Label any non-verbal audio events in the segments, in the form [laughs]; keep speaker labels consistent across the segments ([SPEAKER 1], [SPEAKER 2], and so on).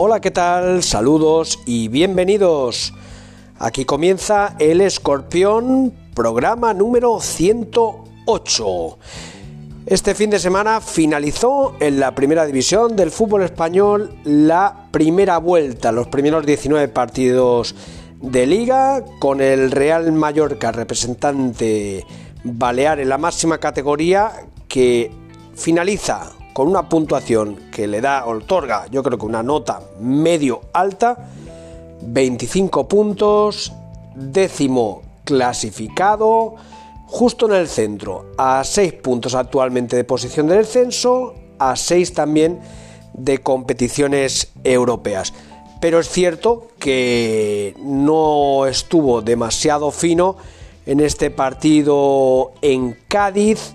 [SPEAKER 1] Hola, ¿qué tal? Saludos y bienvenidos. Aquí comienza El Escorpión, programa número 108. Este fin de semana finalizó en la primera división del fútbol español la primera vuelta, los primeros 19 partidos de liga, con el Real Mallorca representante balear en la máxima categoría que finaliza con una puntuación que le da, otorga, yo creo que una nota medio alta, 25 puntos, décimo clasificado, justo en el centro, a 6 puntos actualmente de posición del descenso, a 6 también de competiciones europeas. Pero es cierto que no estuvo demasiado fino en este partido en Cádiz,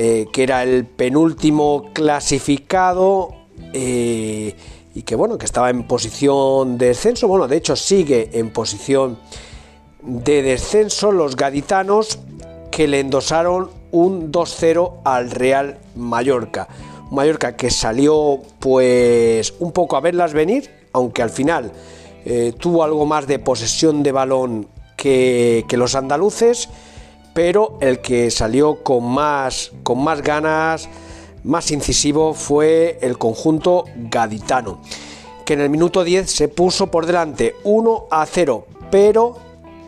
[SPEAKER 1] eh, que era el penúltimo clasificado eh, y que bueno, que estaba en posición de descenso, bueno, de hecho sigue en posición de descenso los gaditanos que le endosaron un 2-0 al Real Mallorca. Mallorca que salió pues un poco a verlas venir, aunque al final eh, tuvo algo más de posesión de balón que, que los andaluces pero el que salió con más, con más ganas, más incisivo, fue el conjunto gaditano, que en el minuto 10 se puso por delante 1 a 0, pero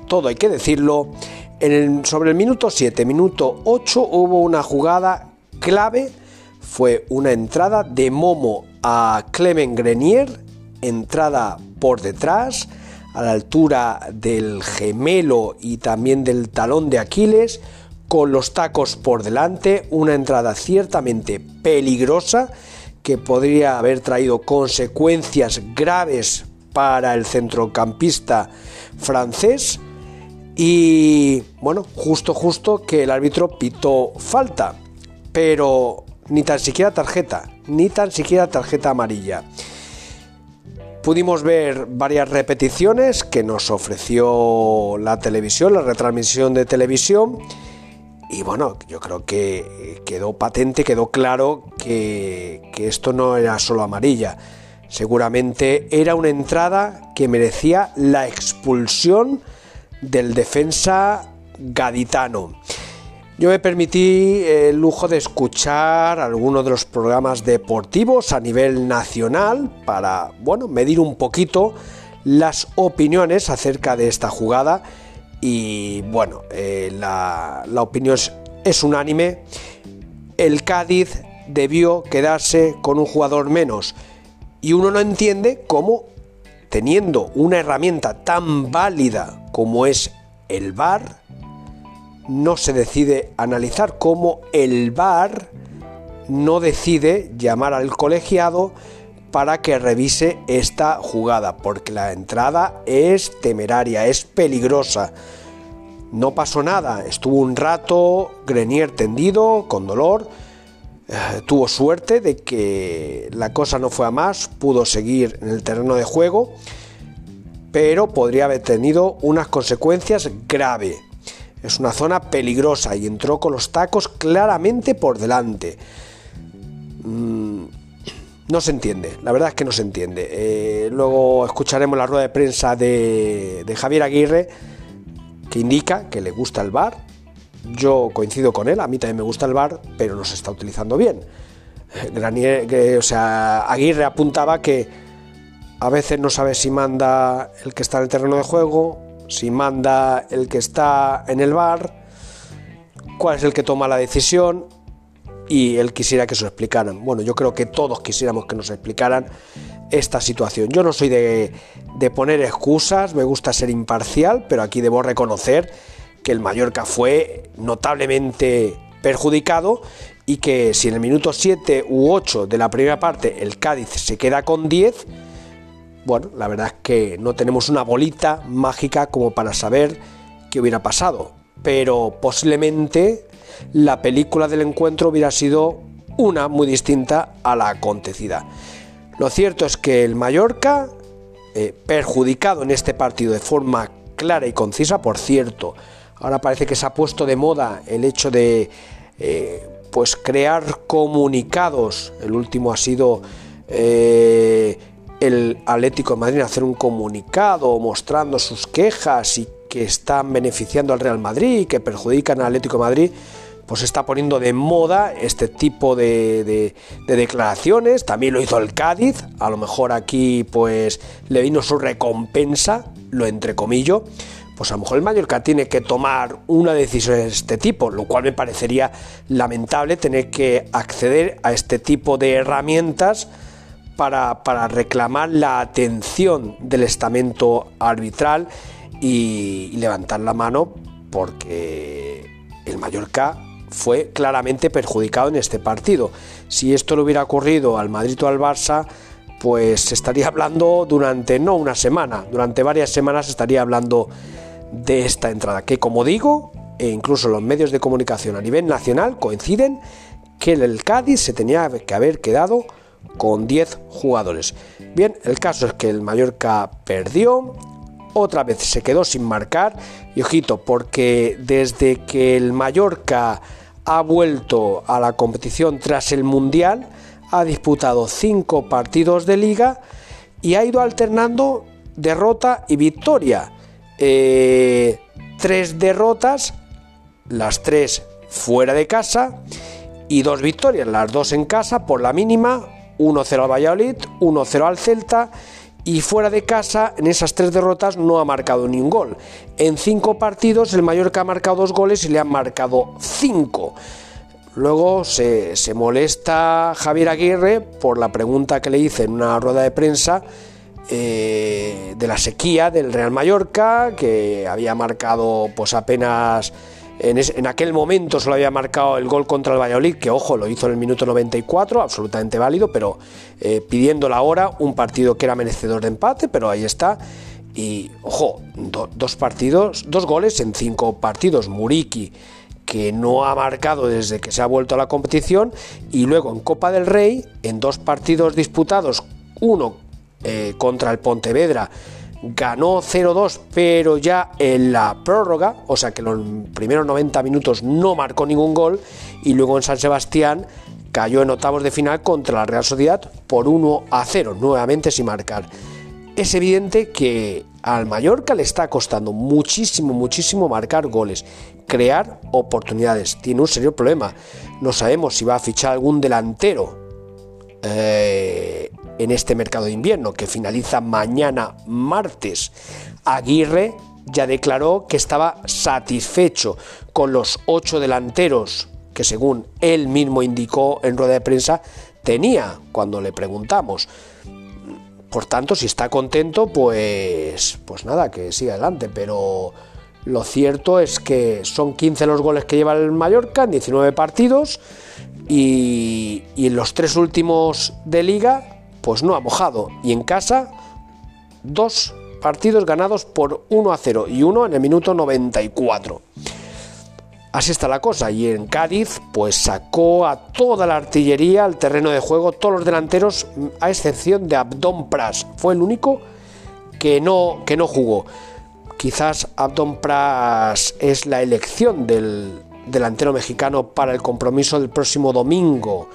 [SPEAKER 1] todo hay que decirlo, sobre el minuto 7, minuto 8 hubo una jugada clave, fue una entrada de Momo a Clement Grenier, entrada por detrás, a la altura del gemelo y también del talón de Aquiles, con los tacos por delante, una entrada ciertamente peligrosa que podría haber traído consecuencias graves para el centrocampista francés y bueno, justo justo que el árbitro pitó falta, pero ni tan siquiera tarjeta, ni tan siquiera tarjeta amarilla. Pudimos ver varias repeticiones que nos ofreció la televisión, la retransmisión de televisión. Y bueno, yo creo que quedó patente, quedó claro que, esto no era solo amarilla. Seguramente era una entrada que merecía la expulsión del defensa gaditano. Yo me permití el lujo de escuchar algunos de los programas deportivos a nivel nacional para, bueno, medir un poquito las opiniones acerca de esta jugada y, bueno, eh, la, opinión es, es unánime. El Cádiz debió quedarse con un jugador menos y uno no entiende cómo, teniendo una herramienta tan válida como es el VAR, no se decide analizar cómo el VAR no decide llamar al colegiado para que revise esta jugada, porque la entrada es temeraria, es peligrosa. No pasó nada, estuvo un rato Grenier tendido, con dolor, eh, tuvo suerte de que la cosa no fue a más, pudo seguir en el terreno de juego, pero podría haber tenido unas consecuencias graves. Es una zona peligrosa y entró con los tacos claramente por delante. Mm, no se entiende, la verdad es que no se entiende. Eh, luego escucharemos la rueda de prensa de, Javier Aguirre que indica que le gusta el bar. Yo coincido con él, a mí también me gusta el bar, pero no se está utilizando bien. Granier, o sea, Aguirre apuntaba que a veces no sabe si manda el que está en el terreno de juego, si manda el que está en el bar, cuál es el que toma la decisión y él quisiera que se lo explicaran. Bueno, yo creo que todos quisiéramos que nos explicaran esta situación. Yo no soy de, de poner excusas, me gusta ser imparcial, pero aquí debo reconocer que el Mallorca fue notablemente perjudicado y que si en el minuto 7 u 8 de la primera parte el Cádiz se queda con 10, bueno, la verdad es que no tenemos una bolita mágica como para saber qué hubiera pasado, pero posiblemente la película del encuentro hubiera sido una muy distinta a la acontecida. Lo cierto es que el Mallorca, eh, perjudicado en este partido de forma clara y concisa, por cierto, ahora parece que se ha puesto de moda el hecho de eh, pues crear comunicados. El último ha sido eh, el Atlético de Madrid hacer un comunicado mostrando sus quejas y que están beneficiando al Real Madrid y que perjudican al Atlético Madrid, pues está poniendo de moda este tipo de, declaraciones. También lo hizo el Cádiz, a lo mejor aquí pues le vino su recompensa, lo entrecomillo. Pues a lo mejor el Mallorca tiene que tomar una decisión de este tipo, lo cual me parecería lamentable tener que acceder a este tipo de herramientas para, para reclamar la atención del estamento arbitral y levantar la mano porque el Mallorca fue claramente perjudicado en este partido. Si esto le hubiera ocurrido al Madrid o al Barça, pues estaría hablando durante no una semana, durante varias semanas estaría hablando de esta entrada, que como digo, e incluso los medios de comunicación a nivel nacional coinciden que el Cádiz se tenía que haber quedado con 10 jugadores. Bien, el caso es que el Mallorca perdió, otra vez se quedó sin marcar y ojito, porque desde que el Mallorca ha vuelto a la competición tras el Mundial, ha disputado cinco partidos de liga y ha ido alternando derrota y victoria. Eh, tres derrotas, las tres fuera de casa y dos victorias, las dos en casa por la mínima, 1-0 al Valladolid, 1-0 al Celta y fuera de casa, en esas tres derrotas no ha marcado ni un gol. En cinco partidos, el Mallorca ha marcado dos goles y le han marcado cinco. Luego se, molesta Javier Aguirre por la pregunta que le hice en una rueda de prensa eh, de la sequía del Real Mallorca, que había marcado pues apenas en, aquel momento solo había marcado el gol contra el Valladolid, que ojo, lo hizo en el minuto 94, absolutamente válido, pero eh, pidiendo la hora, un partido que era merecedor de empate, pero ahí está. Y ojo, dos partidos, dos goles en cinco partidos. Muriki, que no ha marcado desde que se ha vuelto a la competición, y luego en Copa del Rey, en dos partidos disputados, uno eh, contra el Pontevedra ganó 0-2, pero ya en la prórroga, o sea que en los primeros 90 minutos no marcó ningún gol, y luego en San Sebastián cayó en octavos de final contra la Real Sociedad por 1 0, nuevamente sin marcar. Es evidente que al Mallorca le está costando muchísimo, muchísimo marcar goles, crear oportunidades. Tiene un serio problema. No sabemos si va a fichar algún delantero eh, en este mercado de invierno, que finaliza mañana martes. Aguirre ya declaró que estaba satisfecho con los ocho delanteros que según él mismo indicó en rueda de prensa tenía cuando le preguntamos. Por tanto, si está contento, pues, pues nada, que siga adelante. Pero lo cierto es que son 15 los goles que lleva el Mallorca en 19 partidos y, y en los tres últimos de liga pues no ha mojado. Y en casa, dos partidos ganados por 1 a 0 y uno en el minuto 94. Así está la cosa. Y en Cádiz, pues sacó a toda la artillería al terreno de juego, todos los delanteros, a excepción de Abdón Pras. Fue el único que no, que no jugó. Quizás Abdón Pras es la elección del delantero mexicano para el compromiso del próximo domingo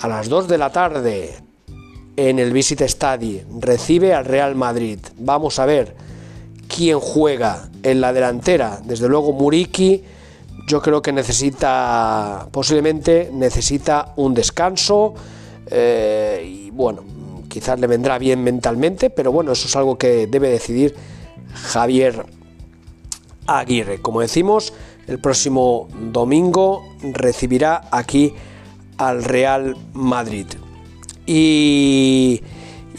[SPEAKER 1] a las 2 de la tarde en el Visit Stadi. Recibe al Real Madrid. Vamos a ver quién juega en la delantera. Desde luego Muriki yo creo que necesita, posiblemente necesita un descanso. Eh, y bueno, quizás le vendrá bien mentalmente, pero bueno, eso es algo que debe decidir Javier Aguirre. Como decimos, el próximo domingo recibirá aquí al Real Madrid. Y,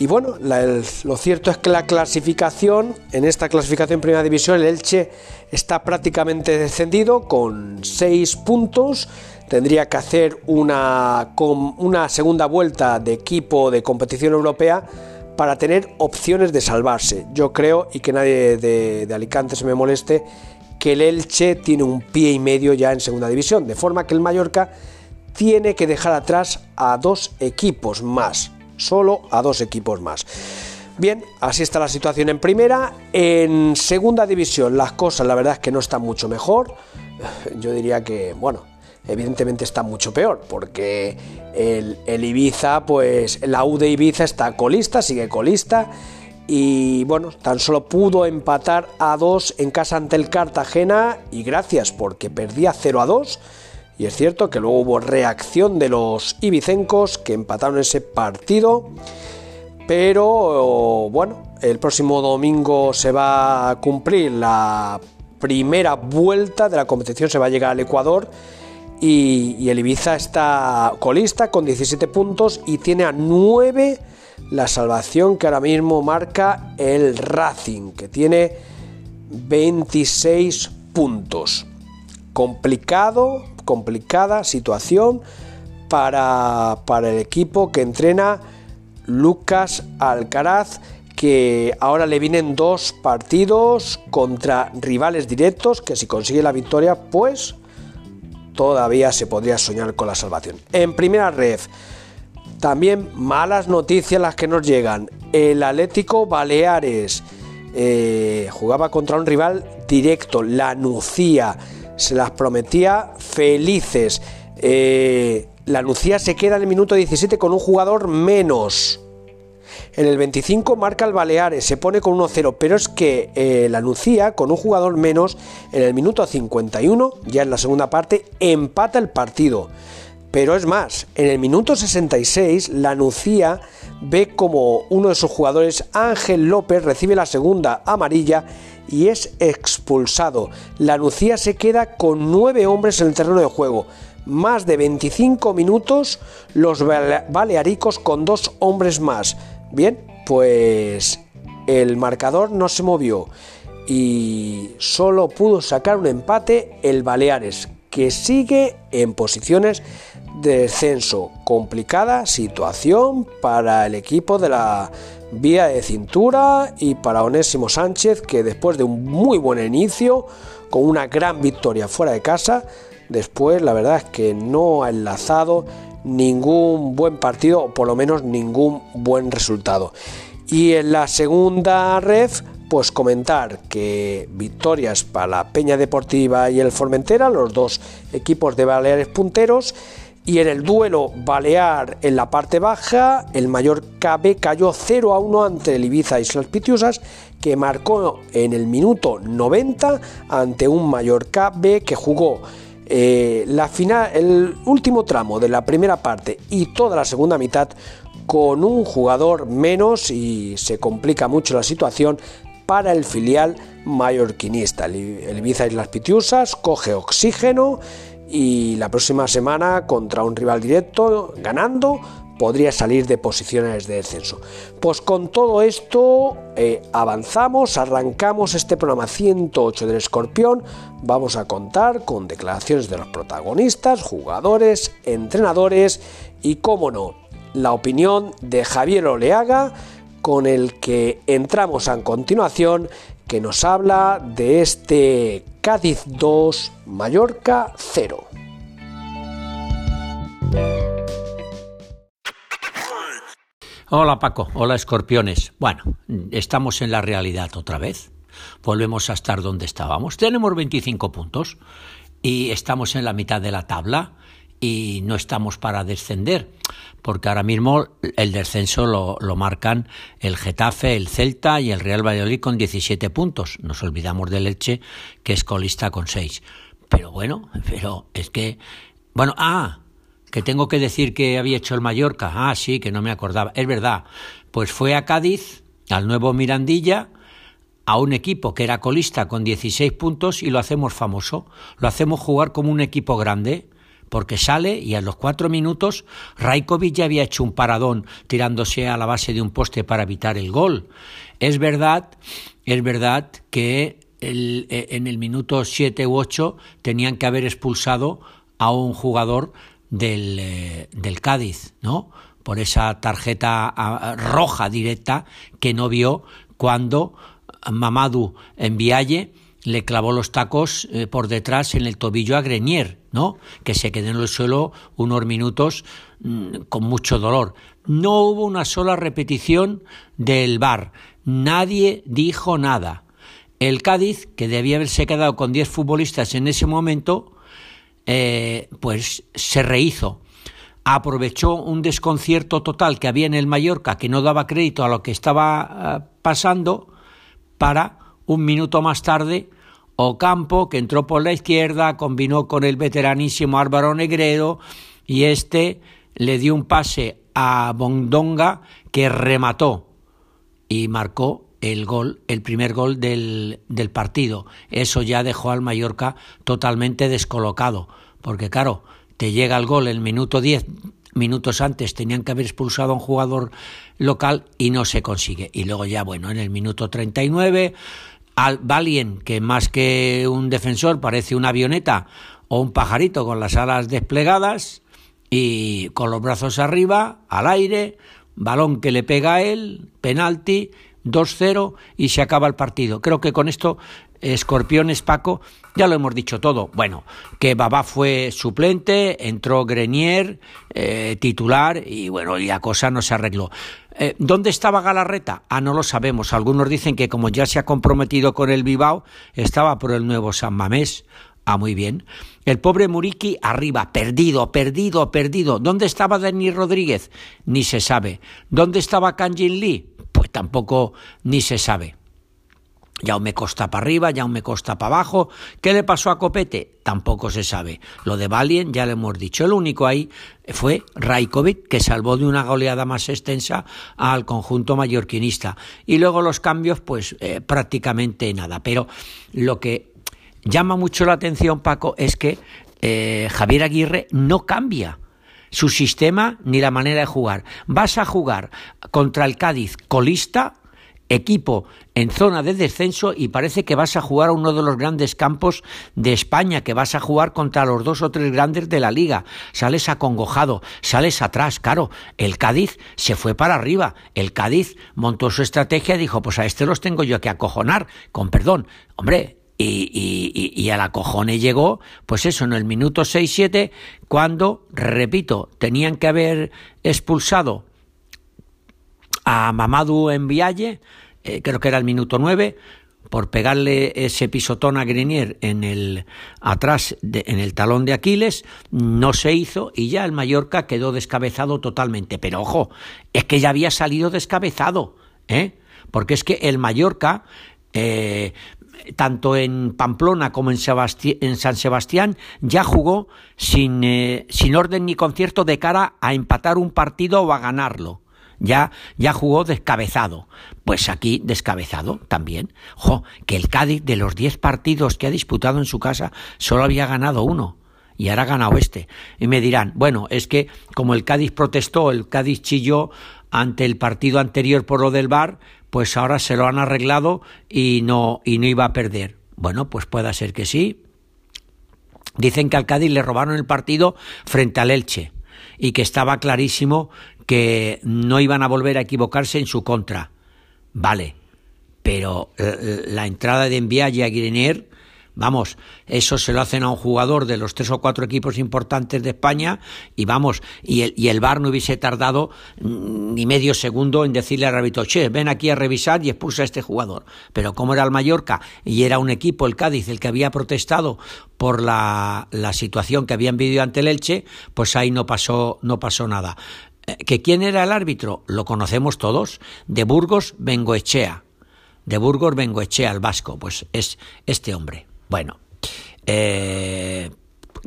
[SPEAKER 1] bueno, lo cierto es que la clasificación, en esta clasificación en Primera División, el Elche está prácticamente descendido con 6 puntos. Tendría que hacer una, una segunda vuelta de equipo de competición europea para tener opciones de salvarse. Yo creo, y que nadie de, de, Alicante se me moleste, que el Elche tiene un pie y medio ya en segunda división, de forma que el Mallorca tiene que dejar atrás a dos equipos más, solo a dos equipos más. Bien, así está la situación en primera. En segunda división las cosas la verdad es que no están mucho mejor. Yo diría que, bueno, evidentemente está mucho peor, porque el, Ibiza, pues la U de Ibiza está colista, sigue colista y bueno, tan solo pudo empatar a 2 en casa ante el Cartagena y gracias porque perdía 0 a 2 y es cierto que luego hubo reacción de los ibicencos que empataron ese partido pero bueno, el próximo domingo se va a cumplir la primera vuelta de la competición, se va a llegar al Ecuador y, y el Ibiza está colista con 17 puntos y tiene a 9 la salvación que ahora mismo marca el Racing, que tiene 26 puntos. Complicado, complicada situación para, para el equipo que entrena Lucas Alcaraz, que ahora le vienen dos partidos contra rivales directos, que si consigue la victoria, pues todavía se podría soñar con la salvación. En primera red, también malas noticias las que nos llegan. El Atlético Baleares eh, jugaba contra un rival directo, la Nucía. Se las prometía felices. Eh, la Nucía se queda en el minuto 17 con un jugador menos. En el 25 marca el Baleares, se pone con 1-0, pero es que eh, la Nucía, con un jugador menos, en el minuto 51, ya en la segunda parte, empata el partido. Pero es más, en el minuto 66 la Nucía ve como uno de sus jugadores, Ángel López, recibe la segunda amarilla y es expulsado. La Nucía se queda con nueve hombres en el terreno de juego. Más de 25 minutos los balearicos con dos hombres más. Bien, pues el marcador no se movió y solo pudo sacar un empate el Baleares, que sigue en posiciones descenso. Complicada situación para el equipo de la vía de cintura y para Onésimo Sánchez que después de un muy buen inicio, con una gran victoria fuera de casa, después la verdad es que no ha enlazado ningún buen partido o por lo menos ningún buen resultado. Y en la segunda ref, pues comentar que victorias para la Peña Deportiva y el Formentera, los dos equipos de Baleares punteros, y en el duelo Balear en la parte baja, el mayor KB cayó 0 a 1 ante el Ibiza Islas Pitiusas, que marcó en el minuto 90 ante un mayor KB que jugó eh, la final, el último tramo de la primera parte y toda la segunda mitad con un jugador menos y se complica mucho la situación para el filial mallorquinista. El Ibiza Islas Pitiusas coge oxígeno y la próxima semana contra un rival directo ganando podría salir de posiciones de descenso. Pues con todo esto eh, avanzamos, arrancamos este programa 108 del Escorpión, vamos a contar con declaraciones de los protagonistas, jugadores, entrenadores y, cómo no, la opinión de Javier Oleaga, con el que entramos a continuación, que nos habla de este Cádiz 2, Mallorca 0.
[SPEAKER 2] Hola Paco, hola escorpiones. Bueno, estamos en la realidad otra vez. Volvemos a estar donde estábamos. Tenemos 25 puntos y estamos en la mitad de la tabla y no estamos para descender, porque ahora mismo el descenso lo, lo, marcan el Getafe, el Celta y el Real Valladolid con 17 puntos. Nos olvidamos del Elche, que es colista con 6. Pero bueno, [laughs] pero es que... Bueno, ah, que tengo que decir que había hecho el Mallorca. Ah, sí, que no me acordaba. Es verdad. Pues fue a Cádiz, al nuevo Mirandilla, a un equipo que era colista con 16 puntos y lo hacemos famoso. Lo hacemos jugar como un equipo grande, porque sale y a los cuatro minutos Raikovic ya había hecho un paradón tirándose a la base de un poste para evitar el gol. Es verdad, es verdad que eh, en el minuto 7 u 8 tenían que haber expulsado a un jugador del, eh, del Cádiz, ¿no? Por esa tarjeta roja directa que no vio cuando Mamadou Vialle le clavó los tacos eh, por detrás en el tobillo a Grenier, ¿no? Que se quedó en el suelo unos minutos mm, con mucho dolor. No hubo una sola repetición del bar. Nadie dijo nada. El Cádiz, que debía haberse quedado con 10 futbolistas en ese momento, eh, pues se rehizo. Aprovechó un desconcierto total que había en el Mallorca, que no daba crédito a lo que estaba eh, pasando, para un minuto más tarde Ocampo, que entró por la izquierda, combinó con el veteranísimo Álvaro Negredo y este le dio un pase a Bondonga que remató y marcó el gol, el primer gol del, del partido. Eso ya dejó al Mallorca totalmente descolocado, porque claro, te llega el gol el minuto 10, minutos antes tenían que haber expulsado a un jugador local y no se consigue. Y luego ya, bueno, en el minuto 39, al Valien, que más que un defensor parece una avioneta o un pajarito con las alas desplegadas y con los brazos arriba, al aire, balón que le pega a él, penalti 2-0 y se acaba el partido. Creo que con esto, Escorpiones Paco, ya lo hemos dicho todo. Bueno, que Babá fue suplente, entró Grenier, eh, titular, y bueno, y la cosa no se arregló. Eh, ¿Dónde estaba Galarreta? Ah, no lo sabemos. Algunos dicen que como ya se ha comprometido con el Bilbao, estaba por el nuevo San Mamés. Ah, muy bien. El pobre Muriqui arriba, perdido, perdido, perdido. ¿Dónde estaba Denis Rodríguez? Ni se sabe. ¿Dónde estaba Kanjin Lee? pues tampoco ni se sabe. Ya me costa para arriba, ya me costa para abajo. ¿Qué le pasó a Copete? Tampoco se sabe. Lo de Valien ya le hemos dicho. El único ahí fue Rajkovic, que salvó de una goleada más extensa al conjunto mallorquinista. Y luego los cambios, pues eh, prácticamente nada. Pero lo que llama mucho la atención, Paco, es que eh, Javier Aguirre no cambia su sistema ni la manera de jugar. Vas a jugar contra el Cádiz colista, equipo en zona de descenso y parece que vas a jugar a uno de los grandes campos de España, que vas a jugar contra los dos o tres grandes de la liga. Sales acongojado, sales atrás, claro. El Cádiz se fue para arriba. El Cádiz montó su estrategia y dijo, pues a este los tengo yo que acojonar, con perdón. Hombre, y, y, al acojone llegó, pues eso, en el minuto 6-7, cuando, repito, tenían que haber expulsado a Mamadou en Vialle, eh, creo que era el minuto 9, por pegarle ese pisotón a Grenier en el atrás en el talón de Aquiles, no se hizo y ya el Mallorca quedó descabezado totalmente. Pero ojo, es que ya había salido descabezado, ¿eh? Porque es que el Mallorca eh, tanto en Pamplona como en, San Sebastián, ya jugó sin, eh, sin orden ni concierto de cara a empatar un partido o a ganarlo. Ya, ya jugó descabezado. Pues aquí descabezado también. Jo, que el Cádiz de los 10 partidos que ha disputado en su casa solo había ganado uno y ahora ha ganado este. Y me dirán, bueno, es que como el Cádiz protestó, el Cádiz chilló ante el partido anterior por lo del bar, pues ahora se lo han arreglado y no, y no iba a perder. Bueno, pues pueda ser que sí. Dicen que al Cádiz le robaron el partido frente al Elche y que estaba clarísimo que no iban a volver a equivocarse en su contra. Vale, pero eh, la entrada de Envialle a Grenier Vamos, eso se lo hacen a un jugador de los tres o cuatro equipos importantes de España y vamos, y el, y el VAR no hubiese tardado mm, ni medio segundo en decirle al árbitro, che, ven aquí a revisar y expulsa a este jugador. Pero como era el Mallorca y era un equipo, el Cádiz, el que había protestado por la, la situación que habían vivido ante el Elche, pues ahí no pasó, no pasó nada. ¿Que quién era el árbitro? Lo conocemos todos. De Burgos, Bengoechea. De Burgos, Bengoechea, el vasco. Pues es este hombre. Bueno, eh,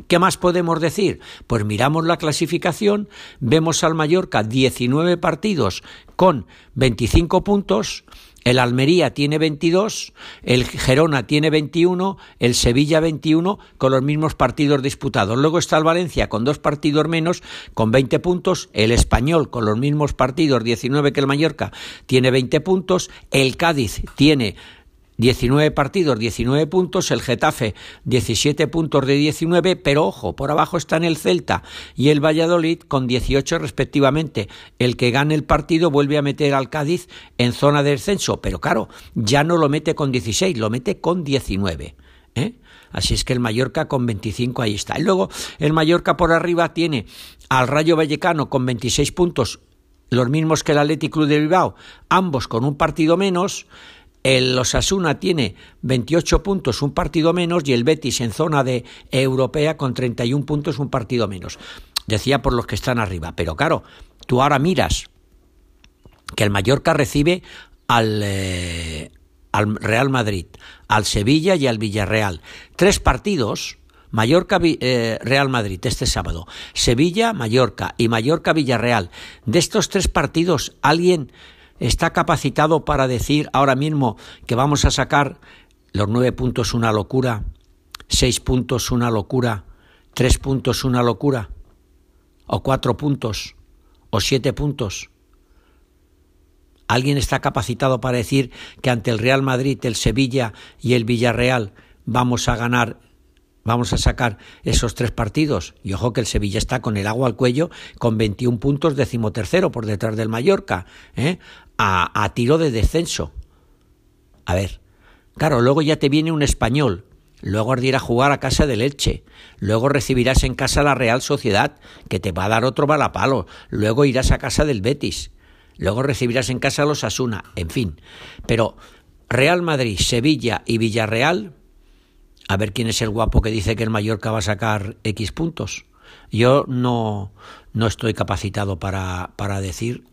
[SPEAKER 2] ¿Qué más podemos decir? Pues miramos la clasificación, vemos al Mallorca 19 partidos con 25 puntos, el Almería tiene 22, el Gerona tiene 21, el Sevilla 21 con los mismos partidos disputados. Luego está el Valencia con dos partidos menos, con 20 puntos, el Español con los mismos partidos, 19 que el Mallorca, tiene 20 puntos, el Cádiz tiene 19 partidos, 19 puntos, el Getafe 17 puntos de 19, pero ojo, por abajo están el Celta y el Valladolid con 18 respectivamente. El que gane el partido vuelve a meter al Cádiz en zona de descenso, pero claro, ya no lo mete con 16, lo mete con 19. ¿eh? Así es que el Mallorca con 25 ahí está. Y luego el Mallorca por arriba tiene al Rayo Vallecano con 26 puntos, los mismos que el Athletic Club de Bilbao, ambos con un partido menos El Osasuna tiene 28 puntos, un partido menos, y el Betis en zona de europea con 31 puntos, un partido menos. Decía por los que están arriba. Pero claro, tú ahora miras que el Mallorca recibe al, eh, al Real Madrid, al Sevilla y al Villarreal. Tres partidos Mallorca eh, Real Madrid este sábado, Sevilla Mallorca y Mallorca Villarreal. De estos tres partidos, ¿alguien está capacitado para decir ahora mismo que vamos a sacar los nueve puntos una locura, seis puntos una locura, tres puntos una locura, o cuatro puntos, o siete puntos? ¿Alguien está capacitado para decir que ante el Real Madrid, el Sevilla y el Villarreal vamos a ganar vamos a sacar esos tres partidos. Y ojo que el Sevilla está con el agua al cuello, con 21 puntos, decimotercero por detrás del Mallorca, ¿eh? a, a tiro de descenso. A ver, claro, luego ya te viene un español, luego has de ir a jugar a casa del Elche, luego recibirás en casa la Real Sociedad, que te va a dar otro balapalo, luego irás a casa del Betis, luego recibirás en casa los Asuna, en fin. Pero Real Madrid, Sevilla y Villarreal a ver quién es el guapo que dice que el Mallorca va a sacar X puntos. Yo no, no estoy capacitado para, para decir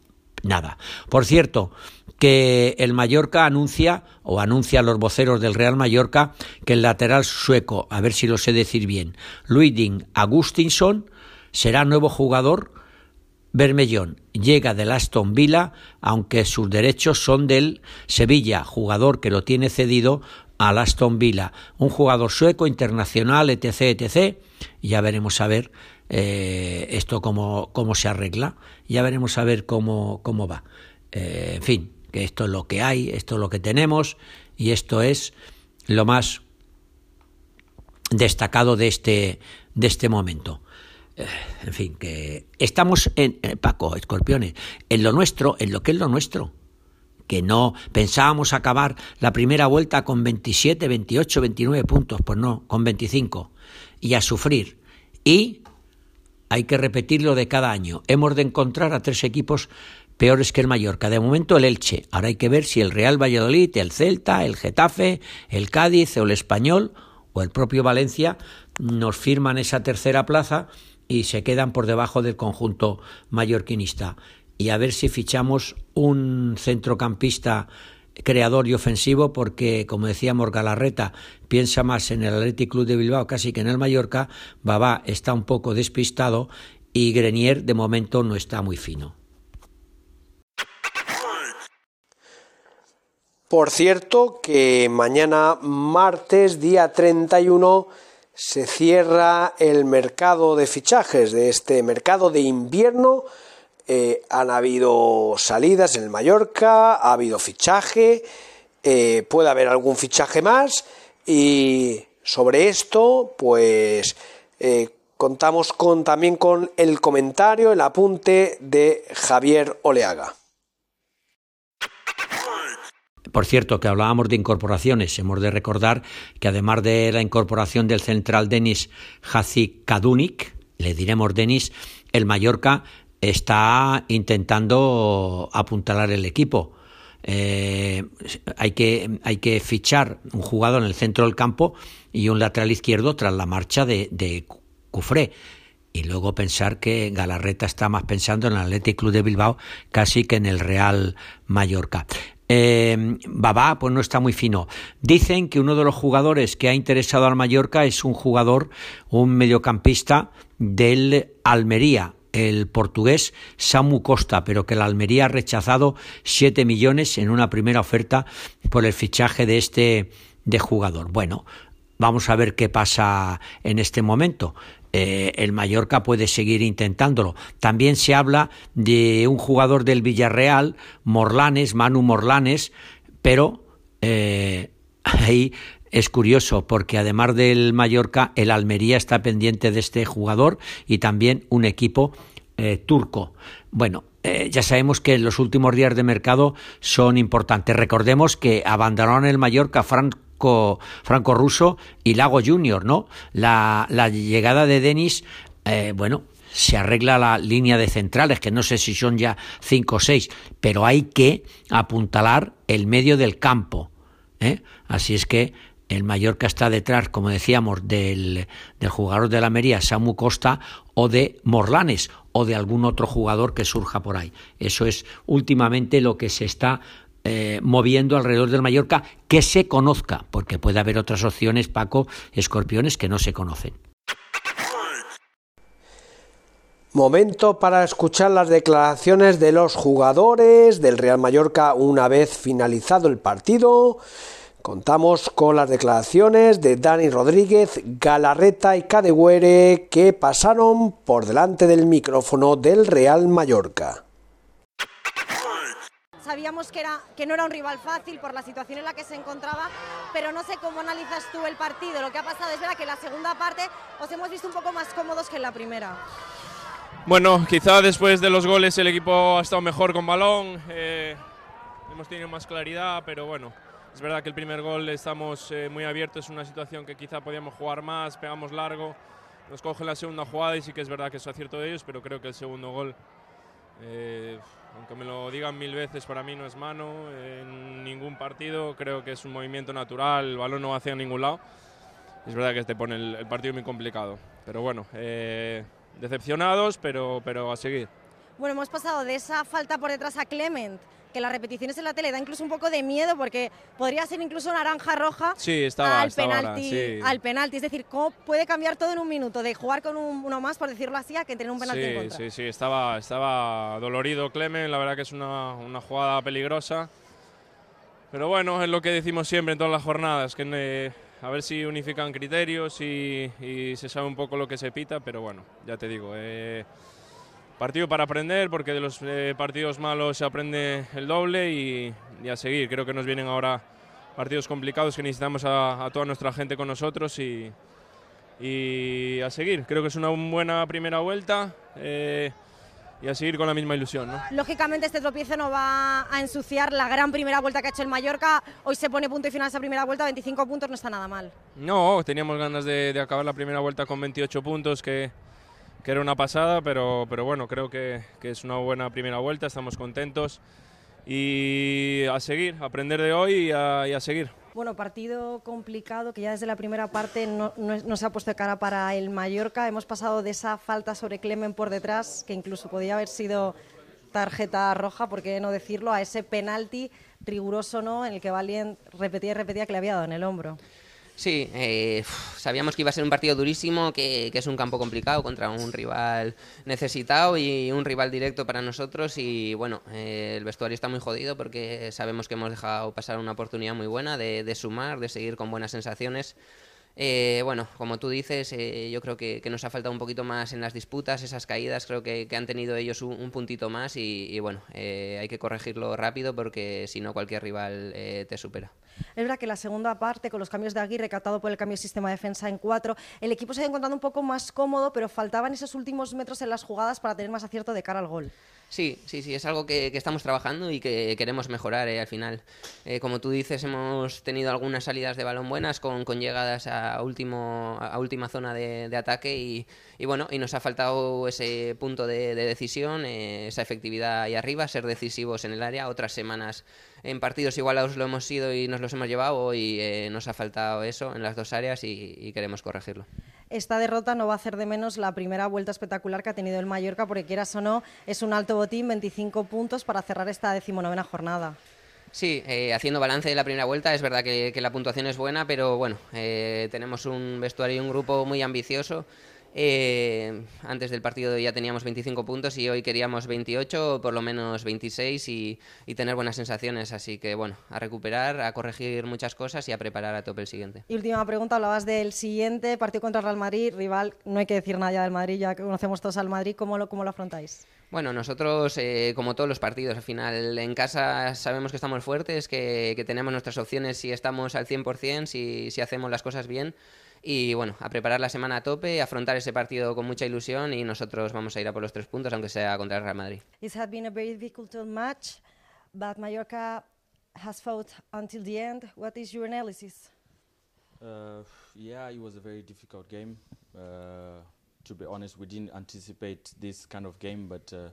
[SPEAKER 2] nada. Por cierto, que el Mallorca anuncia, o anuncia a los voceros del Real Mallorca, que el lateral sueco, a ver si lo sé decir bien, Luiding Agustinson, será nuevo jugador Bermellón. Llega del Aston Villa, aunque sus derechos son del Sevilla, jugador que lo tiene cedido al Aston Villa, un jugador sueco, internacional, etc., etc., ya veremos a ver eh, esto cómo, cómo, se arregla, ya veremos a ver cómo, cómo va. Eh, en fin, que esto es lo que hay, esto es lo que tenemos y esto es lo más destacado de este, de este momento. Eh, en fin, que estamos en, Paco, escorpiones, en lo nuestro, en lo que es lo nuestro que no pensábamos acabar la primera vuelta con 27, 28, 29 puntos, pues no, con 25 y a sufrir. Y hay que repetirlo de cada año. Hemos de encontrar a tres equipos peores que el Mallorca. De momento el Elche. Ahora hay que ver si el Real Valladolid, el Celta, el Getafe, el Cádiz o el Español o el propio Valencia nos firman esa tercera plaza y se quedan por debajo del conjunto mallorquinista y a ver si fichamos un centrocampista creador y ofensivo porque, como decíamos, Galarreta piensa más en el Athletic Club de Bilbao casi que en el Mallorca, Babá está un poco despistado y Grenier de momento no está muy fino.
[SPEAKER 1] Por cierto, que mañana martes, día 31, se cierra el mercado de fichajes de este mercado de invierno eh, han habido salidas en el Mallorca, ha habido fichaje, eh, puede haber algún fichaje más y sobre esto pues eh, contamos con, también con el comentario, el apunte de Javier Oleaga.
[SPEAKER 2] Por cierto, que hablábamos de incorporaciones, hemos de recordar que además de la incorporación del central Denis Kadunik, le diremos Denis, el Mallorca está intentando apuntalar el equipo. Eh, hay, que, hay que fichar un jugador en el centro del campo y un lateral izquierdo tras la marcha de, Cufré. Y luego pensar que Galarreta está más pensando en el Athletic Club de Bilbao casi que en el Real Mallorca. Eh, Babá, pues no está muy fino. Dicen que uno de los jugadores que ha interesado al Mallorca es un jugador, un mediocampista del Almería, el portugués Samu Costa, pero que la Almería ha rechazado 7 millones en una primera oferta por el fichaje de este de jugador. Bueno, vamos a ver qué pasa en este momento. Eh, el Mallorca puede seguir intentándolo. También se habla de un jugador del Villarreal, Morlanes, Manu Morlanes, pero eh, [laughs] ahí es curioso porque además del Mallorca, el Almería está pendiente de este jugador y también un equipo eh, turco. Bueno, eh, ya sabemos que los últimos días de mercado son importantes. Recordemos que abandonaron el Mallorca Franco, Franco Russo y Lago Junior, ¿no? La, llegada de Denis, eh, bueno, se arregla la línea de centrales, que no sé si son ya cinco o seis, pero hay que apuntalar el medio del campo. Así es que el Mallorca está detrás, como decíamos, del, del jugador de la Almería, Samu Costa, o de Morlanes, o de algún otro jugador que surja por ahí. Eso es últimamente lo que se está eh, moviendo alrededor del Mallorca, que se conozca, porque puede haber otras opciones, Paco, escorpiones que no se conocen.
[SPEAKER 1] Momento para escuchar las declaraciones de los jugadores del Real Mallorca una vez finalizado el partido. Contamos con las declaraciones de Dani Rodríguez, Galarreta y Cadegüere que pasaron por delante del micrófono del Real Mallorca.
[SPEAKER 3] Sabíamos que, era, que no era un rival fácil por la situación en la que se encontraba, pero no sé cómo analizas tú el partido. Lo que ha pasado es verdad que en la segunda parte os hemos visto un poco más cómodos que en la primera.
[SPEAKER 4] Bueno, quizá después de los goles el equipo ha estado mejor con balón, eh, hemos tenido más claridad, pero bueno, es verdad que el primer gol estamos eh, muy abiertos, es una situación que quizá podíamos jugar más, pegamos largo, nos cogen la segunda jugada y sí que es verdad que es acierto de ellos, pero creo que el segundo gol, eh, aunque me lo digan mil veces, para mí no es mano en ningún partido, creo que es un movimiento natural, el balón no va hacia ningún lado. Es verdad que te pone el, partido muy complicado, pero bueno, eh, decepcionados, pero, pero a seguir.
[SPEAKER 3] Bueno, hemos pasado de esa falta por detrás a Clement que las repeticiones en la tele da incluso un poco de miedo porque podría ser incluso naranja roja
[SPEAKER 4] sí, estaba,
[SPEAKER 3] al, penalti, al penalti. Es decir, ¿cómo puede cambiar todo en un minuto? De jugar con uno más, por decirlo así, a que tener un penalti
[SPEAKER 4] sí,
[SPEAKER 3] en contra.
[SPEAKER 4] Sí, sí, estaba, estaba dolorido Clemen, la verdad que es una, una jugada peligrosa. Pero bueno, es lo que decimos siempre en todas las jornadas, que eh, a ver si unifican criterios y, y, se sabe un poco lo que se pita, pero bueno, ya te digo, eh, partido para aprender, porque de los eh, partidos malos se aprende el doble y, a seguir. Creo que nos vienen ahora partidos complicados que necesitamos a, toda nuestra gente con nosotros y, y, a seguir. Creo que es una buena primera vuelta. Eh, y a seguir con la misma ilusión.
[SPEAKER 3] Lógicamente este tropiezo no va a ensuciar la gran primera vuelta que ha hecho el Mallorca. Hoy se pone punto y final a esa primera vuelta, 25 puntos no está nada mal.
[SPEAKER 4] No, teníamos ganas de, de acabar la primera vuelta con 28 puntos, que, que era una pasada, pero, pero bueno, creo que, que, es una buena primera vuelta, estamos contentos y a seguir, a aprender de hoy y a, y a seguir.
[SPEAKER 3] Bueno, partido complicado que ya desde la primera parte no, no, se ha puesto cara para el Mallorca. Hemos pasado de esa falta sobre Clemen por detrás, que incluso podía haber sido tarjeta roja, por qué no decirlo, a ese penalti riguroso no en el que Valien repetía y repetía que le había dado en el hombro.
[SPEAKER 5] Sí, eh, sabíamos que iba a ser un partido durísimo, que, es un campo complicado contra un rival necesitado y un rival directo para nosotros. Y bueno, eh, el vestuario está muy jodido porque sabemos que hemos dejado pasar una oportunidad muy buena de, sumar, de seguir con buenas sensaciones. Eh, bueno, como tú dices, eh, yo creo que, nos ha faltado un poquito más en las disputas, esas caídas, creo que, han tenido ellos un, puntito más y, bueno, eh, hay que corregirlo rápido porque si no cualquier rival te supera.
[SPEAKER 3] Es verdad que la segunda parte, con los cambios de Aguirre, recatado por el cambio de sistema de defensa en cuatro, el equipo se ha encontrado un poco más cómodo, pero faltaban esos últimos metros en las jugadas para tener más acierto de cara al gol.
[SPEAKER 5] Sí, sí, sí, es algo que, estamos trabajando y que queremos mejorar eh, al final. Eh, como tú dices, hemos tenido algunas salidas de balón buenas con, con llegadas a, último, a última zona de, ataque y, bueno, y nos ha faltado ese punto de, decisión, eh, esa efectividad ahí arriba, ser decisivos en el área. Otras semanas en partidos igualados lo hemos sido y nos los hemos llevado y nos ha faltado eso en las dos áreas y queremos corregirlo
[SPEAKER 3] esta derrota no va a hacer de menos la primera vuelta espectacular que ha tenido el Mallorca, porque quieras o no, es un alto botín, 25 puntos para cerrar esta decimonovena jornada.
[SPEAKER 5] Sí, eh, haciendo balance de la primera vuelta, es verdad que, la puntuación es buena, pero bueno, eh, tenemos un vestuario y un grupo muy ambicioso eh, antes del partido ya teníamos 25 puntos y hoy queríamos 28, por lo menos 26 y, tener buenas sensaciones. Así que bueno, a recuperar, a corregir muchas cosas y a preparar a tope el siguiente.
[SPEAKER 3] Y última pregunta, hablabas del siguiente partido contra el Real Madrid, rival, no hay que decir nada ya del Madrid, ya que conocemos todos al Madrid, ¿cómo lo, cómo lo afrontáis?
[SPEAKER 5] Bueno, nosotros, eh, como todos los partidos, al final en casa sabemos que estamos fuertes, que, que tenemos nuestras opciones si estamos al 100%, si, si hacemos las cosas bien y bueno, a preparar la semana a tope, afrontar ese partido con mucha ilusión y nosotros vamos a ir a por los tres puntos, aunque sea contra el Real Madrid.
[SPEAKER 3] It has been a very difficult match, but Mallorca has fought until the end. What is your analysis?
[SPEAKER 6] Uh, yeah, it was a very difficult game. Uh, to be honest, we didn't anticipate this kind of game, but uh,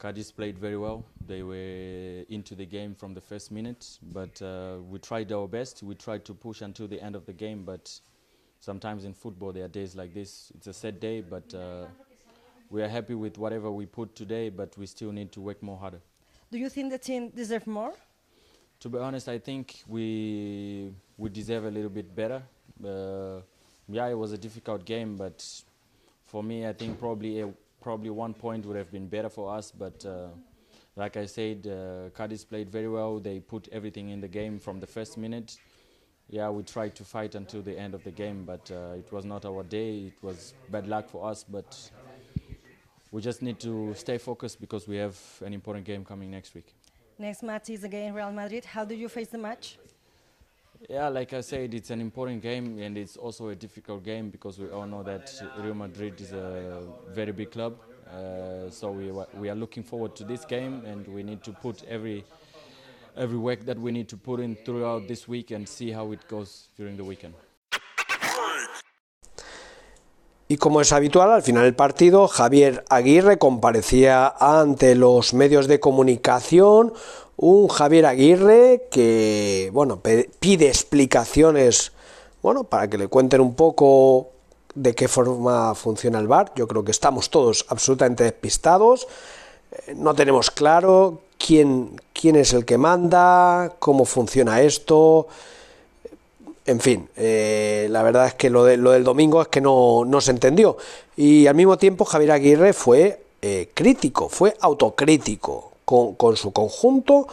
[SPEAKER 6] Cadiz played very well. They were into the game from the first minute, but uh, we tried our best. We tried to push until the end of the game, but sometimes in football there are days like this. It's a sad day, but uh, we are happy with whatever we put today, but we still need to work more harder.
[SPEAKER 3] Do you think the team deserves more?
[SPEAKER 6] To be honest, I think we we deserve a little bit better. Uh, yeah, it was a difficult game, but for me, I think probably a, probably one point would have been better for us. But uh, like I said, uh, Cadiz played very well. They put everything in the game from the first minute. Yeah, we tried to fight until the end of the game, but uh, it was not our day. It was bad luck for us, but we just need to stay focused because we have an important game coming next week.
[SPEAKER 3] Next match is against Real Madrid. How do you face the match?
[SPEAKER 6] Yeah, like I said, it's an important game and it's also a difficult game because we all know that Real Madrid is a very big club. Uh, so we, we are looking forward to this game and we need to put every
[SPEAKER 1] Y como es habitual, al final del partido, Javier Aguirre comparecía ante los medios de comunicación. Un Javier Aguirre que, bueno, pide explicaciones, bueno, para que le cuenten un poco de qué forma funciona el bar. Yo creo que estamos todos absolutamente despistados. Eh, No tenemos claro quién, quién es el que manda, cómo funciona esto. En fin, eh, la verdad es que lo, de- lo del domingo es que no, no se entendió. Y al mismo tiempo Javier Aguirre fue eh, crítico, fue autocrítico con, con su conjunto,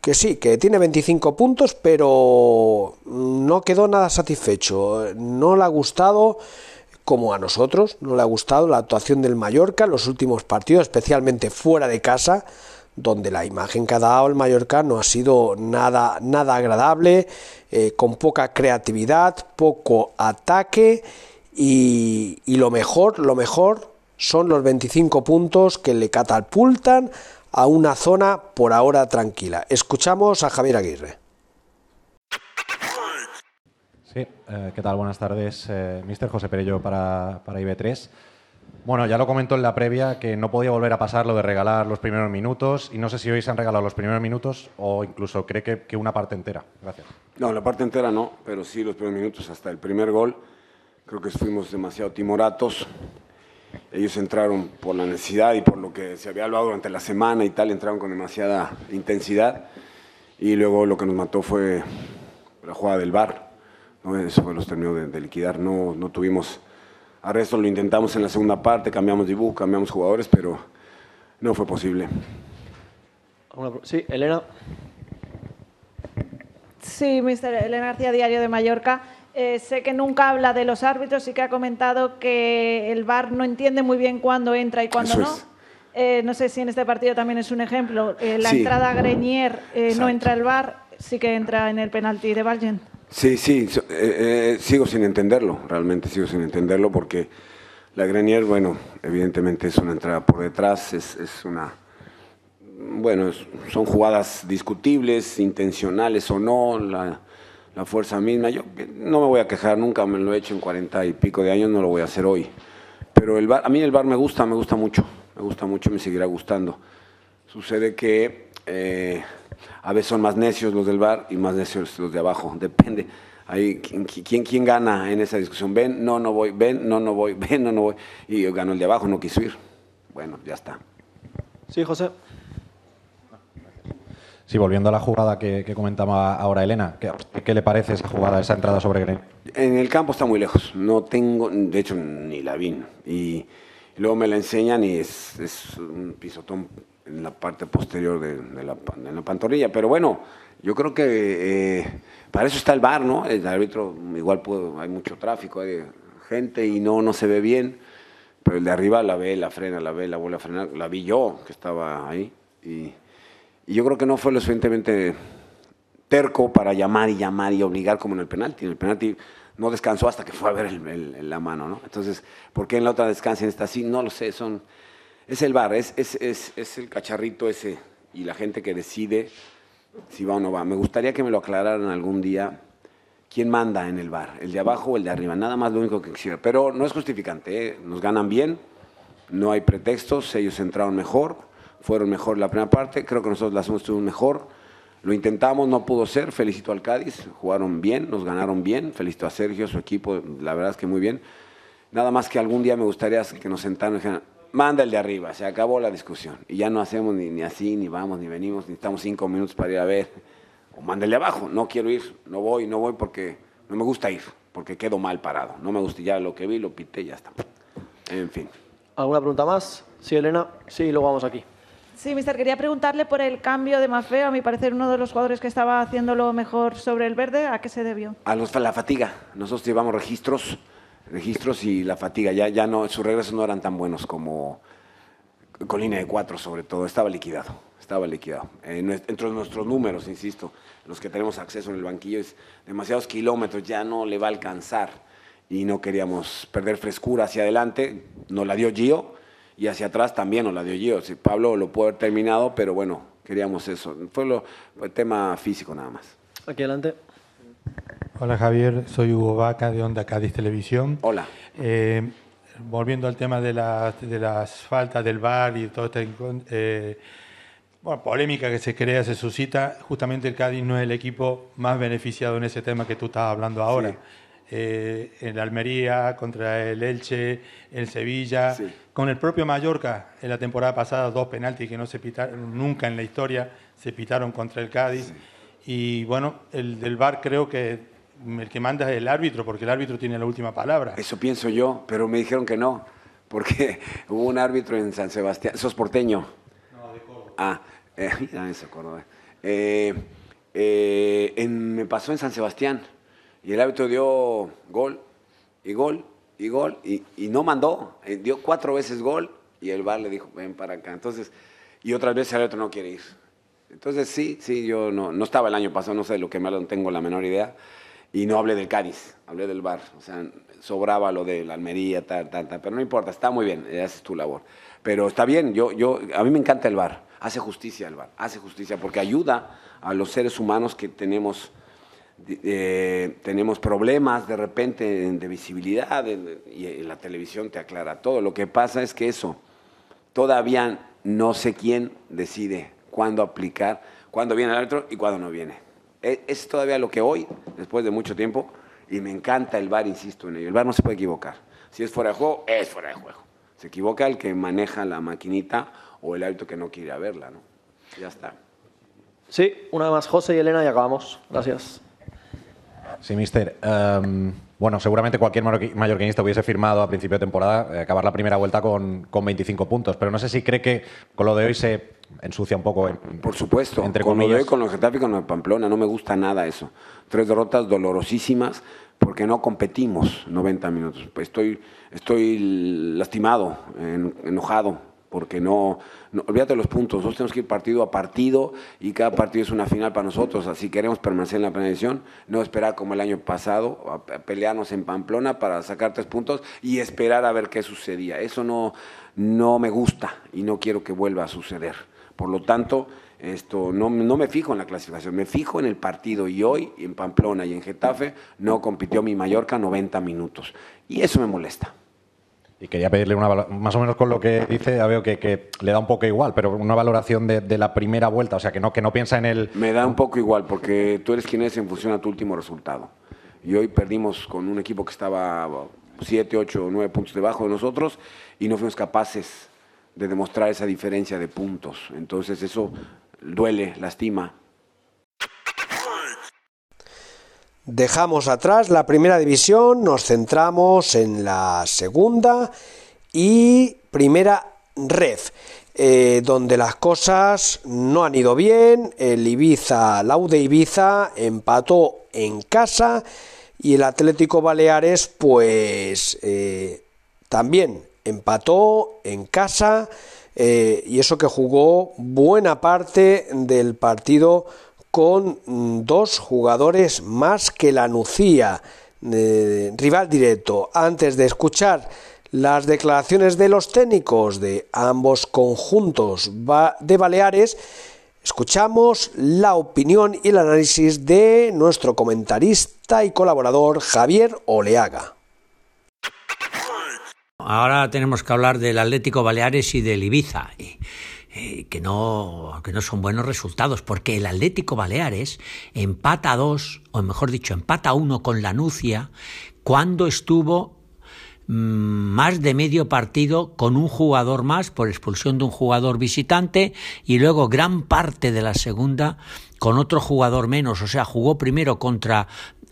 [SPEAKER 1] que sí, que tiene 25 puntos, pero no quedó nada satisfecho. No le ha gustado, como a nosotros, no le ha gustado la actuación del Mallorca en los últimos partidos, especialmente fuera de casa donde la imagen que ha dado el Mallorca no ha sido nada, nada agradable, eh, con poca creatividad, poco ataque y, y lo mejor, lo mejor son los 25 puntos que le catapultan a una zona por ahora tranquila. Escuchamos a Javier Aguirre.
[SPEAKER 7] Sí, eh, ¿qué tal? Buenas tardes. Eh, Mister José Perello para, para IB3. Bueno, ya lo comentó en la previa que no podía volver a pasar lo de regalar los primeros minutos y no sé si hoy se han regalado los primeros minutos o incluso cree que, que una parte entera. Gracias.
[SPEAKER 8] No, la parte entera no, pero sí los primeros minutos hasta el primer gol. Creo que fuimos demasiado timoratos. Ellos entraron por la necesidad y por lo que se había hablado durante la semana y tal, entraron con demasiada intensidad. Y luego lo que nos mató fue la jugada del bar. ¿no? Eso los terminó de, de liquidar. No, no tuvimos arresto, lo intentamos en la segunda parte, cambiamos dibujo, cambiamos jugadores, pero no fue posible.
[SPEAKER 9] Sí, Elena.
[SPEAKER 10] Sí, mister Elena García, Diario de Mallorca. Eh, sé que nunca habla de los árbitros, sí que ha comentado que el VAR no entiende muy bien cuándo entra y cuándo
[SPEAKER 8] Eso
[SPEAKER 10] no.
[SPEAKER 8] es.
[SPEAKER 10] Eh, no sé si en este partido también es un ejemplo. Eh, la
[SPEAKER 8] Sí.
[SPEAKER 10] entrada a Grenier eh, no entra el VAR, sí que entra en el penalti de Valgen.
[SPEAKER 8] Sí, sí, eh, eh, sigo sin entenderlo, realmente sigo sin entenderlo porque la Grenier, bueno, evidentemente es una entrada por detrás, es, es una... Bueno, son jugadas discutibles, intencionales o no, la, la fuerza misma. Yo no me voy a quejar, nunca me lo he hecho en cuarenta y pico de años, no lo voy a hacer hoy. Pero el bar, a mí el bar me gusta, me gusta mucho, me gusta mucho, me seguirá gustando. Sucede que eh, a veces son más necios los del bar y más necios los de abajo, [laughs] depende. Ahí, ¿quién, quién, quién gana en esa discusión? Ven, no, no voy, ven, no, no voy, [laughs] ven, no, no voy. Y ganó el de abajo, no quiso ir. Bueno, ya está.
[SPEAKER 9] Sí, José.
[SPEAKER 7] Sí, volviendo a la jugada que, que comentaba ahora Elena, ¿qué, qué le parece esa jugada, esa entrada sobre Green?
[SPEAKER 8] En el campo está muy lejos, no tengo, de hecho ni la vi. Y luego me la enseñan y es, es un pisotón en la parte posterior de, de la, de la pantorrilla. Pero bueno, yo creo que eh, para eso está el bar, ¿no? El árbitro, igual puedo- hay mucho tráfico, hay gente y no, no se ve bien. Pero el de arriba la ve, la frena, la ve, la vuelve a frenar. La vi yo, que estaba ahí. Y, yo creo que no fue lo suficientemente terco para llamar y llamar y obligar como en el penalti. En el penalti no descansó hasta que fue a ver el- la mano, ¿no? Entonces, ¿por qué en la otra descansa y en esta así? No lo sé, son... Es el bar, es, es, es, es el cacharrito ese y la gente que decide si va o no va. Me gustaría que me lo aclararan algún día quién manda en el bar, el de abajo o el de arriba, nada más lo único que quisiera. Pero no es justificante, ¿eh? nos ganan bien, no hay pretextos, ellos entraron mejor, fueron mejor la primera parte, creo que nosotros la hacemos mejor. Lo intentamos, no pudo ser. Felicito al Cádiz, jugaron bien, nos ganaron bien. Felicito a Sergio, su equipo, la verdad es que muy bien. Nada más que algún día me gustaría que nos sentáramos y dijeran, manda el de arriba, se acabó la discusión. Y ya no hacemos ni, ni así, ni vamos, ni venimos, necesitamos cinco minutos para ir a ver. O manda el de abajo, no quiero ir, no voy, no voy porque no me gusta ir, porque quedo mal parado. No me gusta, ya lo que vi, lo pité, ya está. En fin.
[SPEAKER 9] ¿Alguna pregunta más? Sí, Elena. Sí, luego vamos aquí.
[SPEAKER 10] Sí, mister, quería preguntarle por el cambio de Mafeo, a mi parecer uno de los jugadores que estaba haciéndolo mejor sobre el verde, ¿a qué se debió?
[SPEAKER 8] A los, la fatiga. Nosotros llevamos registros, registros y la fatiga. Ya, ya no, sus regresos no eran tan buenos como con línea de cuatro, sobre todo. Estaba liquidado, estaba liquidado. Eh, entre nuestros números, insisto, los que tenemos acceso en el banquillo, es demasiados kilómetros, ya no le va a alcanzar. Y no queríamos perder frescura hacia adelante. Nos la dio Gio y hacia atrás también nos la dio Gio. Si Pablo lo pudo haber terminado, pero bueno, queríamos eso. Fue lo, el tema físico nada más.
[SPEAKER 9] Aquí adelante.
[SPEAKER 11] Hola Javier, soy Hugo Vaca de Onda Cádiz Televisión.
[SPEAKER 8] Hola.
[SPEAKER 11] Eh, volviendo al tema de, la, de las faltas del bar y toda esta eh, bueno, polémica que se crea, se suscita, justamente el Cádiz no es el equipo más beneficiado en ese tema que tú estás hablando ahora.
[SPEAKER 8] Sí.
[SPEAKER 11] Eh, en la Almería, contra el Elche, el Sevilla,
[SPEAKER 8] Sí.
[SPEAKER 11] con el propio Mallorca en la temporada pasada, dos penaltis que no se pitaron nunca en la historia, se pitaron contra el Cádiz. Y bueno, el del VAR creo que el que manda es el árbitro, porque el árbitro tiene la última palabra.
[SPEAKER 8] Eso pienso yo, pero me dijeron que no, porque [laughs] hubo un árbitro en San Sebastián, sos porteño.
[SPEAKER 11] No, de Córdoba.
[SPEAKER 8] Ah, eh, [laughs] me acuerdo. Eh, eh, en- me pasó en San Sebastián y el árbitro dio gol y gol y gol y, y no mandó, eh, dio cuatro veces gol y el VAR le dijo, ven para acá. Entonces, y otras veces el árbitro no quiere ir. Entonces sí, sí, yo no, no estaba el año pasado, no sé de lo que me hablan, no tengo la menor idea. Y no hablé del Cádiz, hablé del bar. O sea, sobraba lo de la Almería, tal, tal, tal. Pero no importa, está muy bien, haces tu labor. Pero está bien, yo, yo, a mí me encanta el bar. Hace justicia el bar, hace justicia porque ayuda a los seres humanos que tenemos, eh, tenemos problemas de repente de visibilidad y la televisión te aclara todo. Lo que pasa es que eso, todavía no sé quién decide cuándo aplicar, cuándo viene el árbitro y cuándo no viene. E- Es todavía lo que hoy, después de mucho tiempo, y me encanta el VAR, insisto en ello. El VAR no se puede equivocar. Si es fuera de juego, es fuera de juego. Se equivoca el que maneja la maquinita o el árbitro que no quiere a verla, ¿no? Ya está.
[SPEAKER 9] Sí, una más José y Elena y acabamos. Gracias.
[SPEAKER 7] Sí, mister. Em, bueno, seguramente cualquier mallorqui- mallorquinista hubiese firmado a principio de temporada eh, acabar la primera vuelta con, con 25 puntos, pero no sé si cree que con lo de hoy se ensucia un poco. en-
[SPEAKER 8] Por supuesto,
[SPEAKER 7] Entre
[SPEAKER 8] con lo
[SPEAKER 7] comillas.
[SPEAKER 8] hoy, con los Getafe con el Pamplona, no me gusta nada eso. Tres derrotas dolorosísimas porque no competimos 90 minutos. Pues estoy, estoy lastimado, en- enojado, porque no, no, olvídate de los puntos, nosotros tenemos que ir partido a partido y cada partido es una final para nosotros. Así queremos permanecer en la primera división, no esperar como el año pasado, a, a pelearnos en Pamplona para sacar tres puntos y esperar a ver qué sucedía. Eso no, no me gusta y no quiero que vuelva a suceder. Por lo tanto, esto no, no me fijo en la clasificación, me fijo en el partido y hoy en Pamplona y en Getafe no compitió mi Mallorca 90 minutos y eso me molesta.
[SPEAKER 7] Y quería pedirle una más o menos con lo que dice, ya veo que, que le da un poco igual, pero una valoración de, de la primera vuelta, o sea, que no, que no piensa en el...
[SPEAKER 8] Me da un poco igual porque tú eres quien eres en función a tu último resultado. Y hoy perdimos con un equipo que estaba 7, 8, 9 puntos debajo de nosotros y no fuimos capaces de demostrar esa diferencia de puntos. Entonces eso duele, lastima,
[SPEAKER 1] Dejamos atrás la primera división, nos centramos en la segunda y primera ref, eh, donde las cosas no han ido bien. El Ibiza, Laude Ibiza empató en casa y el Atlético Baleares, pues eh, también empató en casa eh, y eso que jugó buena parte del partido con mm, dos jugadores más que la Nucía, eh, rival directo. Antes de escuchar las declaraciones de los técnicos de ambos conjuntos de Baleares, escuchamos la opinión y el análisis de nuestro comentarista y colaborador Javier Oleaga.
[SPEAKER 2] Ahora tenemos que hablar del Atlético Baleares y del Ibiza. Y, eh, que, no, que no son buenos resultados, porque el Atlético Baleares empata dos, o mejor dicho, empata uno con la Nucia, cuando estuvo mm, más de medio partido con un jugador más por expulsión de un jugador visitante y luego gran parte de la segunda con otro jugador menos, o sea, jugó primero contra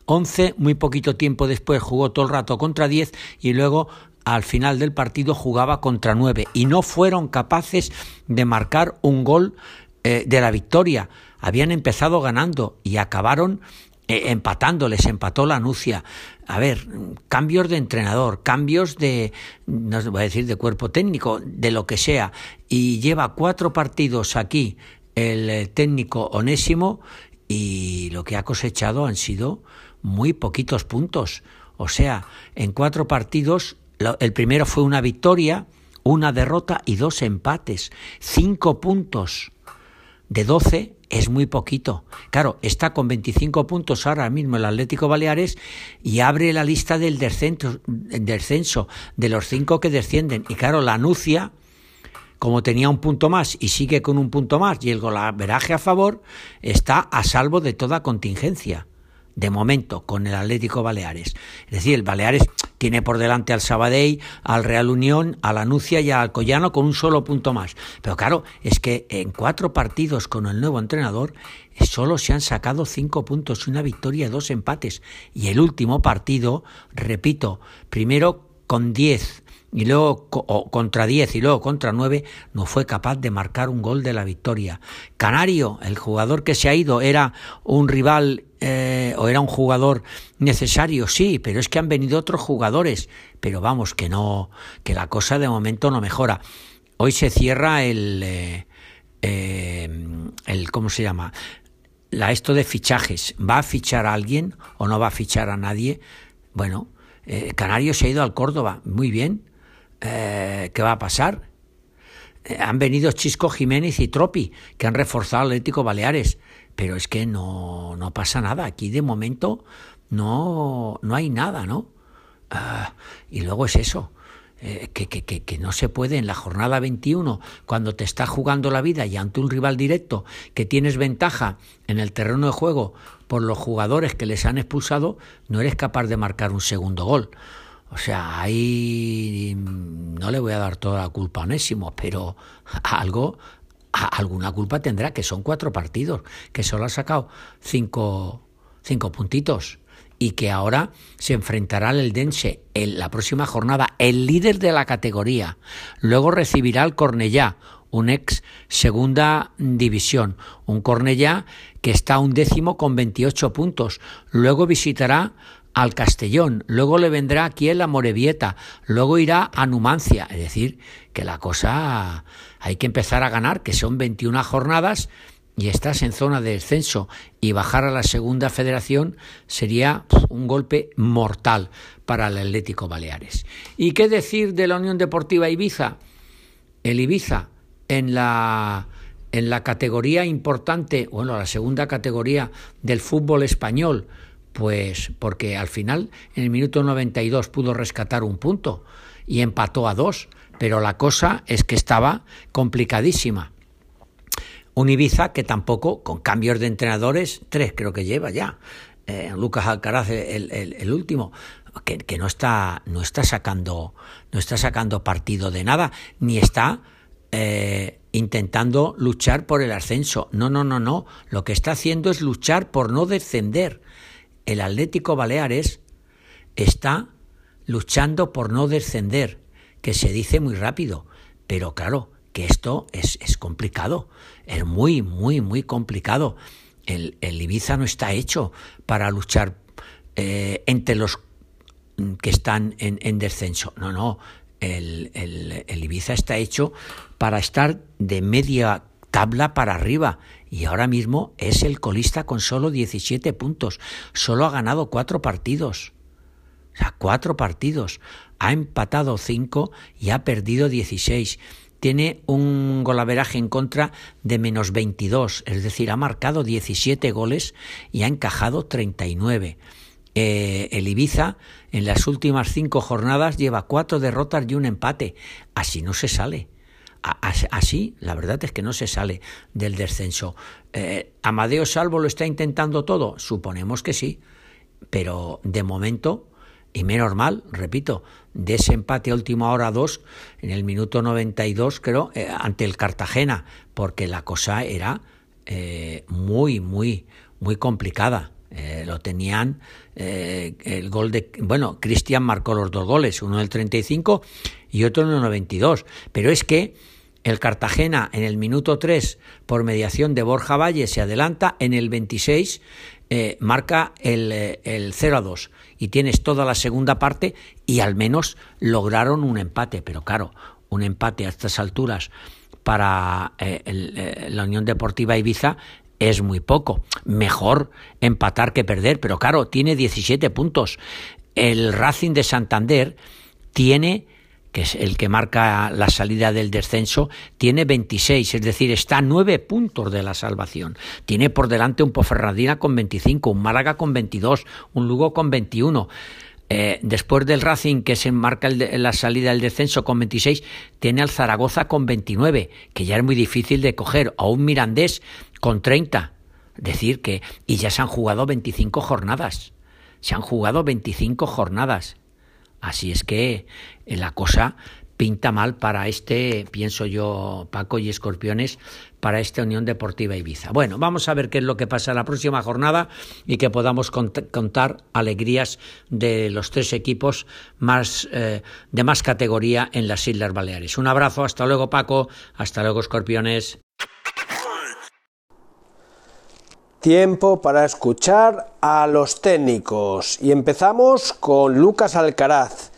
[SPEAKER 2] 11, muy poquito tiempo después jugó todo el rato contra 10 y luego al final del partido jugaba contra 9 y no fueron capaces de marcar un gol eh, de la victoria. Habían empezado ganando y acabaron eh, empatando, les empató la Nucia. A ver, cambios de entrenador, cambios de, no voy a decir de cuerpo técnico, de lo que sea, y lleva cuatro partidos aquí el eh, técnico Onésimo y lo que ha cosechado han sido muy poquitos puntos. O sea, en cuatro partidos, el primero fue una victoria, una derrota y dos empates. Cinco puntos de doce es muy poquito. Claro, está con 25 puntos ahora mismo el Atlético Baleares y abre la lista del descenso, de los cinco que descienden. Y claro, la Nucia como tenía un punto más y sigue con un punto más y el golaveraje a favor, está a salvo de toda contingencia. De momento, con el Atlético Baleares. Es decir, el Baleares tiene por delante al Sabadell, al Real Unión, a la Nucia y al Alcoyano con un solo punto más. Pero claro, es que en cuatro partidos con el nuevo entrenador solo se han sacado cinco puntos, una victoria, dos empates. Y el último partido, repito, primero con diez y luego contra 10 y luego contra 9 no fue capaz de marcar un gol de la victoria. Canario, el jugador que se ha ido, era un rival eh, o era un jugador necesario, sí, pero es que han venido otros jugadores, pero vamos que no, que la cosa de momento no mejora. Hoy se cierra el, eh, eh, el ¿cómo se llama? La esto de fichajes. ¿Va a fichar a alguien o no va a fichar a nadie? Bueno, Canario se ha ido al Córdoba, muy bien eh, ¿qué va a pasar? Eh, han venido Chisco Jiménez y Tropi, que han reforzado Atlético Baleares, pero es que no, no pasa nada. Aquí de momento no, no hay nada, ¿no? Ah, y luego es eso. Eh, que, que, que, no se puede en la jornada 21, cuando te está jugando la vida y ante un rival directo, que tienes ventaja en el terreno de juego por los jugadores que les han expulsado, no eres capaz de marcar un segundo gol. O sea, ahí no le voy a dar toda la culpa a Onésimo, pero [laughs] algo, alguna culpa tendrá, que son cuatro partidos, que solo ha sacado cinco, cinco puntitos y que ahora se enfrentará al Eldense en la próxima jornada, el líder de la categoría. Luego recibirá al Cornellá, un ex segunda división, un Cornellá que está un décimo con 28 puntos. Luego visitará al Castellón, luego le vendrá aquí en la Morevieta, luego irá a Numancia, es decir, que la cosa hay que empezar a ganar, que son 21 jornadas y estás en zona de descenso y bajar a la segunda federación sería un golpe mortal para el Atlético Baleares. ¿Y qué decir de la Unión Deportiva Ibiza? El Ibiza en la en la categoría importante, bueno, la segunda categoría del fútbol español, pues porque al final en el minuto 92 pudo rescatar un punto y empató a dos, pero la cosa es que estaba complicadísima. Un Ibiza que tampoco, con cambios de entrenadores, tres creo que lleva ya. Eh, Lucas Alcaraz, el, último, que, que, no está, no está sacando, no está sacando partido de nada, ni está eh, intentando luchar por el ascenso. No, no, no, no. Lo que está haciendo es luchar por no descender el Atlético Baleares está luchando por no descender, que se dice muy rápido, pero claro, que esto es, complicado, es muy, muy, muy complicado. El, el, Ibiza no está hecho para luchar eh, entre los que están en, en descenso. No, no, el, el, el, Ibiza está hecho para estar de media tabla para arriba y ahora mismo es el colista con solo 17 puntos. Solo ha ganado cuatro partidos. O sea, cuatro partidos. Ha empatado cinco y ha perdido 16. Tiene un golaveraje en contra de menos 22, es decir, ha marcado 17 goles y ha encajado 39. Eh, el Ibiza en las últimas cinco jornadas lleva cuatro derrotas y un empate. Así no se sale. así, la verdad es que no se sale del descenso. Eh, ¿Amadeo Salvo lo está intentando todo? Suponemos que sí, pero de momento, y menos mal, repito, de ese empate a última hora 2, en el minuto 92, creo, eh, ante el Cartagena, porque la cosa era eh, muy, muy, muy complicada. lo tenían el gol de. Bueno, Cristian marcó los dos goles, uno en el 35 y otro en el 92. Pero es que el Cartagena en el minuto 3, por mediación de Borja Valle, se adelanta. En el 26 eh, marca el, eh, el 0 a 2. Y tienes toda la segunda parte y al menos lograron un empate. Pero claro, un empate a estas alturas para eh, la Unión Deportiva Ibiza es muy poco. Mejor empatar que perder, pero claro, tiene 17 puntos. El Racing de Santander tiene que es el que marca la salida del descenso, tiene 26, es decir, está a 9 puntos de la salvación. Tiene por delante un Poferradina con 25, un Málaga con 22, un Lugo con 21. Eh, después del Racing, que se marca la salida del descenso con 26, tiene al Zaragoza con 29, que ya es muy difícil de coger, o un Mirandés con 30. Decir que, y ya se han jugado 25 jornadas. Se han jugado 25 jornadas. Así es que eh, la cosa pinta mal para este, pienso yo, Paco y Escorpiones, para esta Unión Deportiva Ibiza. Bueno, vamos a ver qué es lo que pasa la próxima jornada y que podamos contar alegrías de los tres equipos más eh, de más categoría en las Islas Baleares. Un abrazo, hasta luego Paco, hasta luego Escorpiones.
[SPEAKER 1] Tiempo para escuchar a los técnicos y empezamos con Lucas Alcaraz,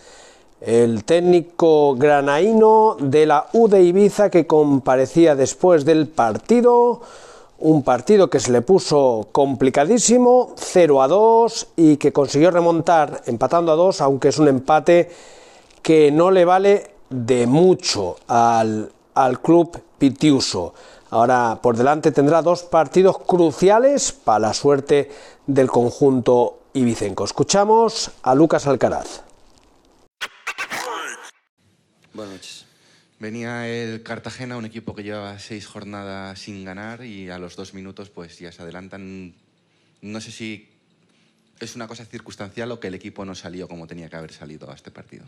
[SPEAKER 1] el técnico granaíno de la U de Ibiza que comparecía después del partido, un partido que se le puso complicadísimo, 0 a 2 y que consiguió remontar empatando a 2, aunque es un empate que no le vale de mucho al, al club pitiuso. Ahora por delante tendrá dos partidos cruciales para la suerte del conjunto ibicenco. Escuchamos a Lucas Alcaraz.
[SPEAKER 12] Buenas noches. Venía el Cartagena, un equipo que llevaba seis jornadas sin ganar y a los dos minutos pues ya se adelantan. No sé si es una cosa circunstancial o que el equipo no salió como tenía que haber salido a este partido.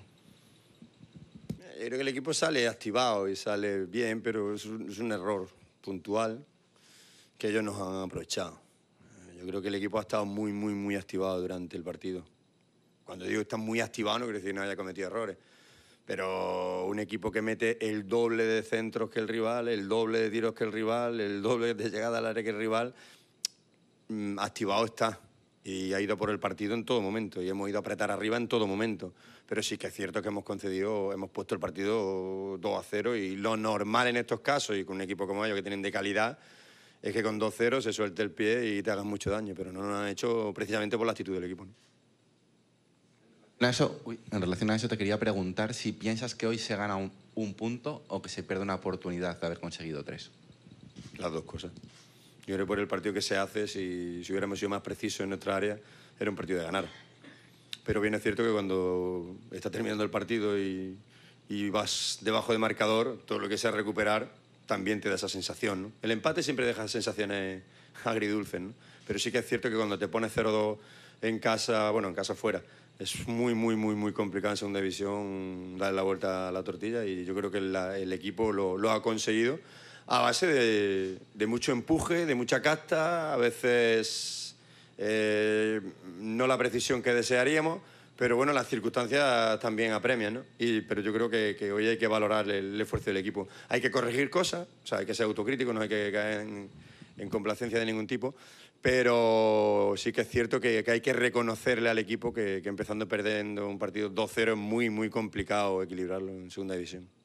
[SPEAKER 13] Yo creo que el equipo sale activado y sale bien, pero es un error puntual que ellos nos han aprovechado. Yo creo que el equipo ha estado muy, muy, muy activado durante el partido. Cuando digo que está muy activado no quiere decir que no haya cometido errores. Pero un equipo que mete el doble de centros que el rival, el doble de tiros que el rival, el doble de llegada al área que el rival, mm, activado está. Y ha ido por el partido en todo momento. Y hemos ido a apretar arriba en todo momento. Pero sí que es cierto que hemos concedido, hemos puesto el partido 2 a 0 y lo normal en estos casos y con un equipo como ellos que tienen de calidad es que con 2-0 se suelte el pie y te hagan mucho daño, pero no lo han hecho precisamente por la actitud del equipo.
[SPEAKER 12] en relación a eso te quería preguntar si piensas que hoy se gana un, punto o que se pierde una oportunidad de haber conseguido tres.
[SPEAKER 13] Las dos cosas. Yo creo que el partido que se hace, si, si hubiéramos sido más precisos en nuestra área, era un partido de ganar. Pero bien es cierto que cuando está terminando el partido y, vas debajo de marcador, todo lo que sea recuperar también te da esa sensación. El empate siempre deja sensaciones agridulces, pero sí que es cierto que cuando te pones 0-2 en casa, bueno, en casa fuera, es muy, muy, muy, muy complicado en segunda división darle la vuelta a la tortilla y yo creo que el equipo lo, ha conseguido a base de, de mucho empuje, de mucha casta, a veces eh, no la precisión que desearíamos, pero bueno, las circunstancias también apremian, ¿no? Y, pero yo creo que, hoy hay que valorar el, esfuerzo del equipo. Hay que corregir cosas, o sea, hay que ser autocrítico, no hay que caer en, complacencia de ningún tipo, pero sí que es cierto que, hay que reconocerle al equipo que, que empezando perdiendo un partido 2-0 es muy, muy complicado equilibrarlo en segunda división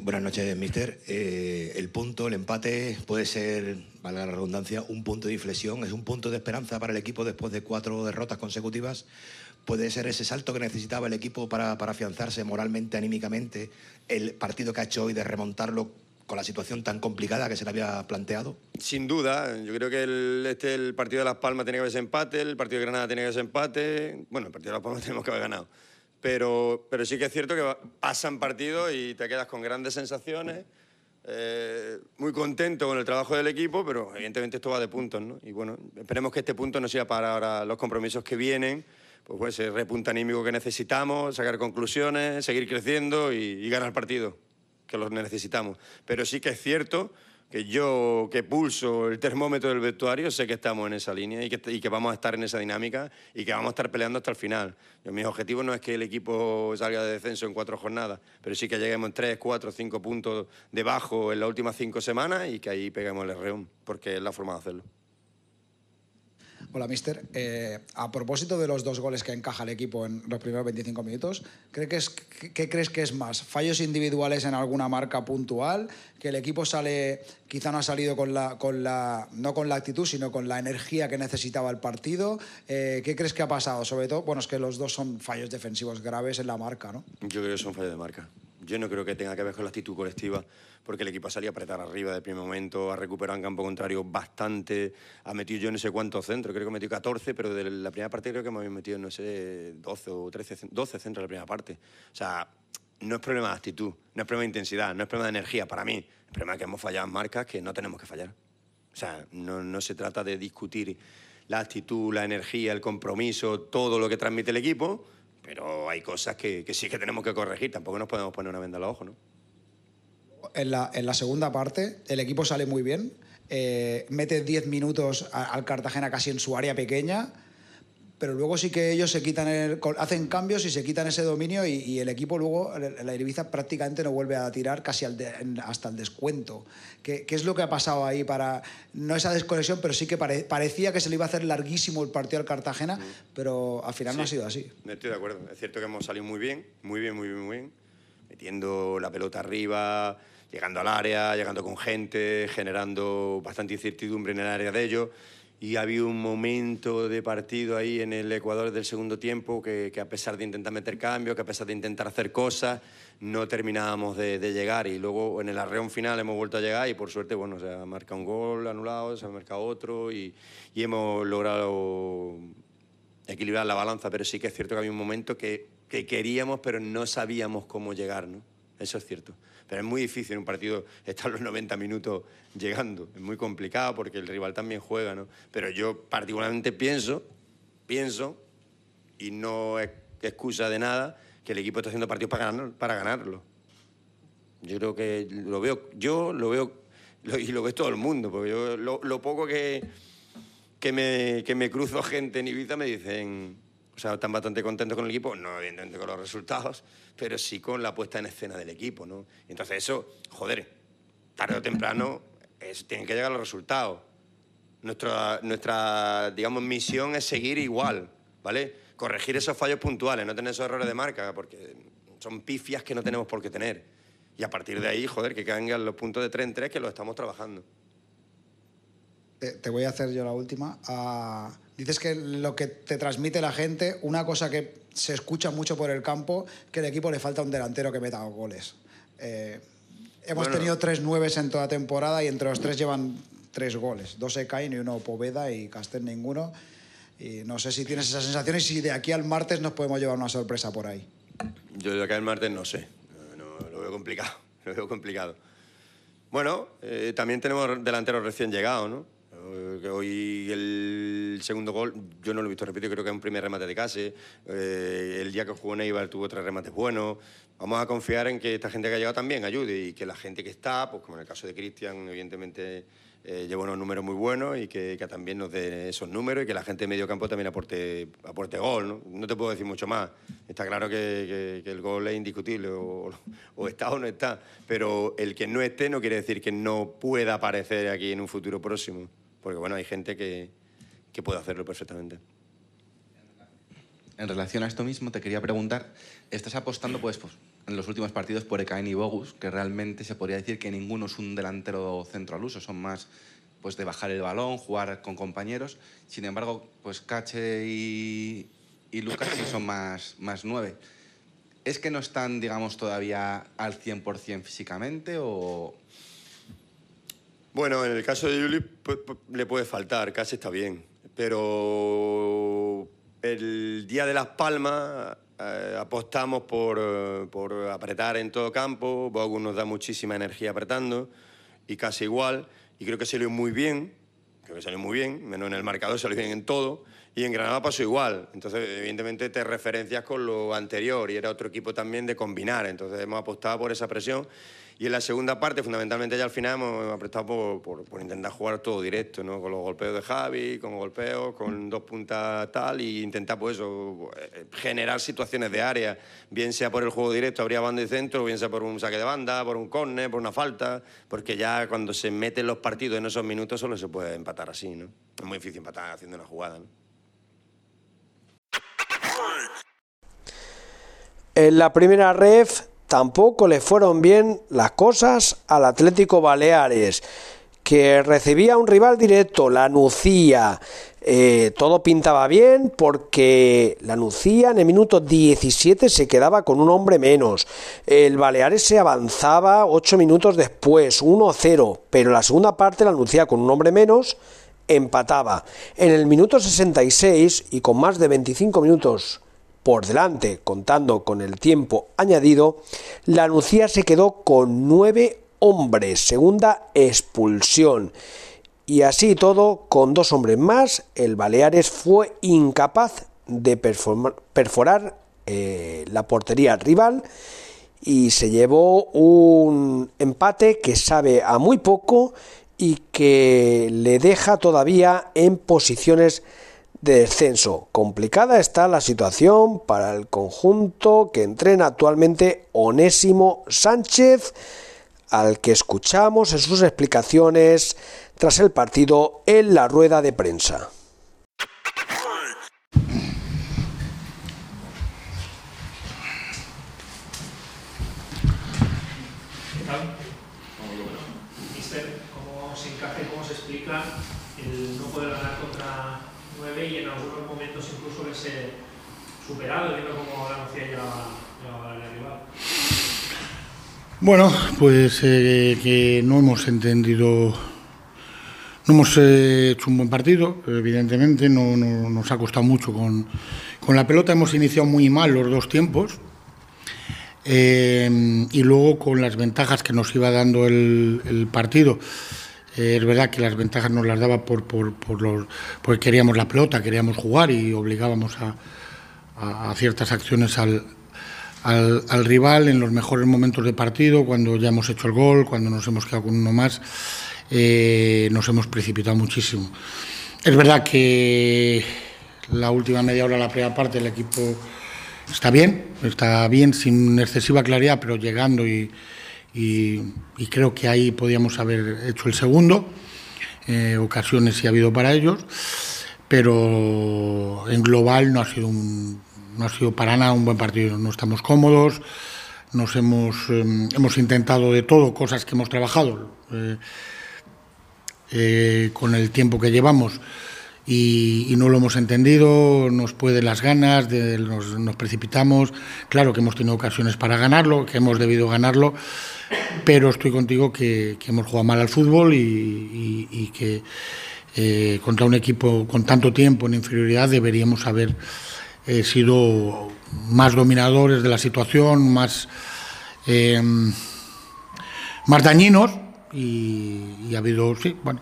[SPEAKER 14] buenas noches, mister. Eh, el punto, el empate puede ser, valga la redundancia, un punto de inflexión, es un punto de esperanza para el equipo después de cuatro derrotas consecutivas. Puede ser ese salto que necesitaba el equipo para, para afianzarse moralmente, anímicamente, el partido que ha hecho hoy de remontarlo con la situación tan complicada que se le había planteado?
[SPEAKER 13] Sin duda, yo creo que el, este, el partido de Las Palmas tiene que haber ese empate, el partido de Granada tiene que haber ese empate, bueno, el partido de Las Palmas [laughs] tenemos que haber ganado Pero, pero sí que es cierto que pasan partidos y te quedas con grandes sensaciones, eh, muy contento con el trabajo del equipo, pero evidentemente esto va de puntos, ¿no? Y bueno, esperemos que este punto no sea para ahora los compromisos que vienen, pues, pues ese repunte anímico que necesitamos, sacar conclusiones, seguir creciendo y, y ganar partidos, que los necesitamos. Pero sí que es cierto que yo, que pulso el termómetro del vestuario, sé que estamos en esa línea y que, y que vamos a estar en esa dinámica y que vamos a estar peleando hasta el final. Yo, mi objetivo no es que el equipo salga de descenso en cuatro jornadas, pero sí que lleguemos en tres, cuatro, cinco puntos debajo en las últimas cinco semanas y que ahí peguemos el reón, porque es la forma de hacerlo.
[SPEAKER 15] Hola, mister. Eh, a propósito de los dos goles que encaja el equipo en los primeros 25 minutos, ¿cree que es, qué, crees que es más? ¿Fallos individuales en alguna marca puntual? ¿Que el equipo sale, quizá no ha salido con la, con la, no con la actitud, sino con la energía que necesitaba el partido? Eh, ¿Qué crees que ha pasado? Sobre todo, bueno, es que los dos son fallos defensivos graves en la marca, ¿no?
[SPEAKER 13] Yo creo que son fallos de marca. Yo no creo que tenga que ver con la actitud colectiva, porque el equipo ha salido a apretar arriba de primer momento, ha recuperado en campo contrario bastante, ha metido yo no sé cuántos centros, creo que metió 14, pero de la primera parte creo que había metido, no sé, 12 o 13, cen- 12 centros en la primera parte. O sea, no es problema de actitud, no es problema de intensidad, no es problema de energía para mí. El problema es que hemos fallado en marcas que no tenemos que fallar. O sea, no se trata de discutir la actitud, la energía, el compromiso, todo lo que transmite el equipo, pero hay cosas que, sí que tenemos que corregir. Tampoco nos podemos poner una venda en los ojos, ¿no?
[SPEAKER 15] En la, en la segunda parte, el equipo sale muy bien, eh, mete 10 minutos al Cartagena casi en su área pequeña, pero luego sí que ellos se quitan el- hacen cambios y se quitan ese dominio y, y el equipo luego, la Ibiza prácticamente no vuelve a tirar casi al de- en- hasta el descuento. ¿Qué, qué es lo que ha pasado ahí para, no esa desconexión, pero sí que pare- parecía que se le iba a hacer larguísimo el partido al Cartagena, pero al final no ha sido así?
[SPEAKER 13] Estoy de acuerdo. Es cierto que hemos salido muy bien, muy bien, muy bien, muy bien. Metiendo la pelota arriba, llegando al área, llegando con gente, generando bastante incertidumbre en el área de ellos. Y ha habido un momento de partido ahí en el Ecuador del segundo tiempo que, que a pesar de intentar meter cambios, que a pesar de intentar hacer cosas, no terminábamos de, de llegar. Y luego en el arreón final hemos vuelto a llegar y por suerte, bueno, se ha marcado un gol anulado, se ha marcado otro y, y hemos logrado equilibrar la balanza, pero sí que es cierto que había un momento que, que queríamos, pero no sabíamos cómo llegar, ¿no? Eso es cierto. Pero es muy difícil en un partido estar los 90 minutos llegando. Es muy complicado porque el rival también juega, ¿no? Pero yo particularmente pienso, pienso, y no es excusa de nada, que el equipo está haciendo partidos para, ganar, para ganarlo. Yo creo que lo veo, yo lo veo, y lo ve todo el mundo, porque yo lo, lo poco que, que me, que me cruzo gente en Ibiza me dicen, o sea, están bastante contentos con el equipo, no evidentemente con los resultados, pero sí con la puesta en escena del equipo, ¿no? Entonces eso, joder, tarde o temprano es- tienen que llegar los resultados. Nuestra, nuestra, digamos, misión es seguir igual, ¿vale? Corregir esos fallos puntuales, no tener esos errores de marca, porque son pifias que no tenemos por qué tener. Y a partir de ahí, joder, que caigan los puntos de 3 en 3 que los estamos trabajando.
[SPEAKER 15] Te, te voy a hacer yo la última. Ah, dices que lo que te transmite la gente, una cosa que se escucha mucho por el campo, que al equipo le falta un delantero que meta goles. Eh, hemos
[SPEAKER 13] Bueno.
[SPEAKER 15] tenido tres nueves en toda temporada y entre los tres llevan tres goles. Dos Ecain y uno Poveda y Castel ninguno. Y no sé si tienes esa sensación y si de aquí al martes nos podemos llevar una sorpresa por ahí.
[SPEAKER 13] Yo de acá el martes no sé, no, no, lo veo complicado, [laughs] lo veo complicado. Bueno, eh, también tenemos delanteros recién llegados, ¿no? Eh, hoy el segundo gol, yo no lo he visto repetido, creo que es un primer remate de Case. Eh, el día que jugó Neibar tuvo tres remates buenos. Vamos a confiar en que esta gente que ha llegado también ayude y que la gente que está, pues como en el caso de Cristian, evidentemente eh, lleva unos números muy buenos y que, también nos dé esos números y que la gente de medio campo también aporte, aporte gol. ¿no? no te puedo decir mucho más. Está claro que el gol es indiscutible, o, o está o no está, pero el que no esté no quiere decir que no pueda aparecer aquí en un futuro próximo, porque bueno, hay gente que, que puede hacerlo perfectamente.
[SPEAKER 12] En relación a esto mismo, te quería preguntar, estás apostando pues, pues, en los últimos partidos por Ekain y Bogus, que realmente se podría decir que ninguno es un delantero centro al uso, son más pues, de bajar el balón, jugar con compañeros. Sin embargo, pues Cache y, y Lucas sí son más, más nueve. ¿Es que no están, digamos, todavía al 100% físicamente o...?
[SPEAKER 13] Bueno, en el caso de Juli le puede faltar, casi está bien. Pero el día de Las Palmas eh, apostamos por, eh, por apretar en todo campo, Bogus nos da muchísima energía apretando y casi igual, y creo que salió muy bien, creo que salió muy bien, menos en el marcador, salió bien en todo, y en Granada pasó igual. Entonces, evidentemente, te referencias con lo anterior y era otro equipo también de combinar. Entonces, hemos apostado por esa presión. Y en la segunda parte, fundamentalmente ya al final, hemos apostado por, intentar jugar todo directo, ¿no? Con los golpeos de Javi, con golpeos, con dos puntas tal, y intentar, pues eh, generar situaciones de área, bien sea por el juego directo, habría banda y centro, bien sea por un saque de banda, por un córner, por una falta, porque ya cuando se meten los partidos en esos minutos solo se puede empatar así, ¿no? Es muy difícil empatar haciendo una jugada.
[SPEAKER 1] En la primera ref tampoco le fueron bien las cosas al Atlético Baleares, que recibía un rival directo, la Nucía. Eh, todo pintaba bien porque la Nucía en el minuto 17 se quedaba con un hombre menos. El Baleares se avanzaba 8 minutos después, 1-0, pero la segunda parte la Nucía con un hombre menos empataba. En el minuto 66 y con más de 25 minutos por delante, contando con el tiempo añadido, la Nucía se quedó con nueve hombres, segunda expulsión. Y así todo, con dos hombres más, el Baleares fue incapaz de perforar eh, la portería rival y se llevó un empate que sabe a muy poco y que le deja todavía en posiciones de descenso. Complicada está la situación para el conjunto que entrena actualmente Onésimo Sánchez, al que escuchamos en sus explicaciones tras el partido en la rueda de prensa.
[SPEAKER 16] ¿Cómo se explica el no poder ganar 9 y en algunos momentos incluso verse superado, viendo cómo la llegaba, llegaba al rival?
[SPEAKER 17] Bueno, pues eh, que no hemos entendido, no hemos eh, hecho un buen partido, evidentemente, no, no, nos ha costado mucho con, con, la pelota, hemos iniciado muy mal los dos tiempos eh, y luego con las ventajas que nos iba dando el partido. Eh, es verdad que las ventajas nos las daba por, los, porque queríamos la pelota, queríamos jugar y obligábamos a, ciertas acciones al, rival en los mejores momentos de partido, cuando ya hemos hecho el gol, cuando nos hemos quedado con uno más, eh, nos hemos precipitado muchísimo. Es verdad que la última media hora, la primera parte, el equipo está bien, está bien, sin excesiva claridad, pero llegando y, y, y creo que ahí podíamos haber hecho el segundo. Eh, ocasiones sí ha habido para ellos, pero en global no ha sido un, no ha sido para nada un buen partido. No estamos cómodos, nos hemos, eh, hemos intentado de todo, cosas que hemos trabajado eh, eh con el tiempo que llevamos. Y, y, no lo hemos entendido, nos pueden las ganas, de, nos, nos, precipitamos. Claro que hemos tenido ocasiones para ganarlo, que hemos debido ganarlo, pero estoy contigo que, hemos jugado mal al fútbol y, que eh, contra un equipo con tanto tiempo en inferioridad deberíamos haber eh, sido más dominadores de la situación, más, eh, más dañinos y, ha habido, sí, bueno,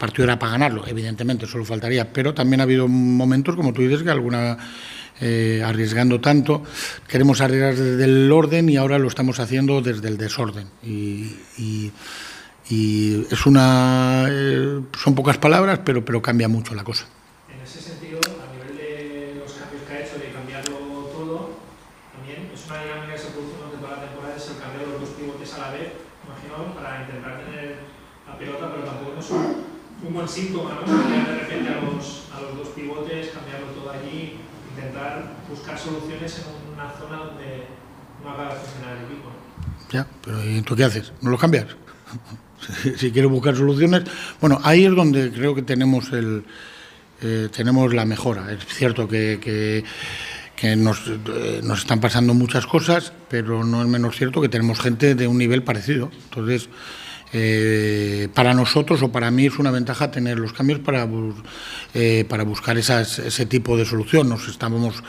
[SPEAKER 17] partido era para ganarlo, evidentemente, solo faltaría, pero también ha habido momentos, como tú dices, que alguna, eh, arriesgando tanto, queremos arriesgar desde el orden y ahora lo estamos haciendo desde el desorden. Y, es una, eh, son pocas palabras, pero, pero cambia mucho la cosa.
[SPEAKER 16] En ese sentido, a nivel de los cambios que ha hecho, de cambiarlo todo, también es una dinámica que se produce durante toda la temporada, es el cambio de los dos pivotes a la vez, imagino, para intentar tener la pelota, pero tampoco es un, un buen síntoma, ¿no? Cambiar de repente a los, a los dos pivotes, cambiarlo todo allí, intentar buscar soluciones en una zona donde no haga funcionar el equipo.
[SPEAKER 17] Ya, pero ¿y tú qué haces? ¿No lo cambias? [laughs] si, si quiero buscar soluciones. Bueno, ahí es donde creo que tenemos el eh, tenemos la mejora. Es cierto que, que, que nos, eh, nos, están pasando muchas cosas, pero no es menos cierto que tenemos gente de un nivel parecido. Entonces, eh, para nosotros o para mí es una ventaja tener los cambios para, eh, para buscar ese tipo de solución. Nos estábamos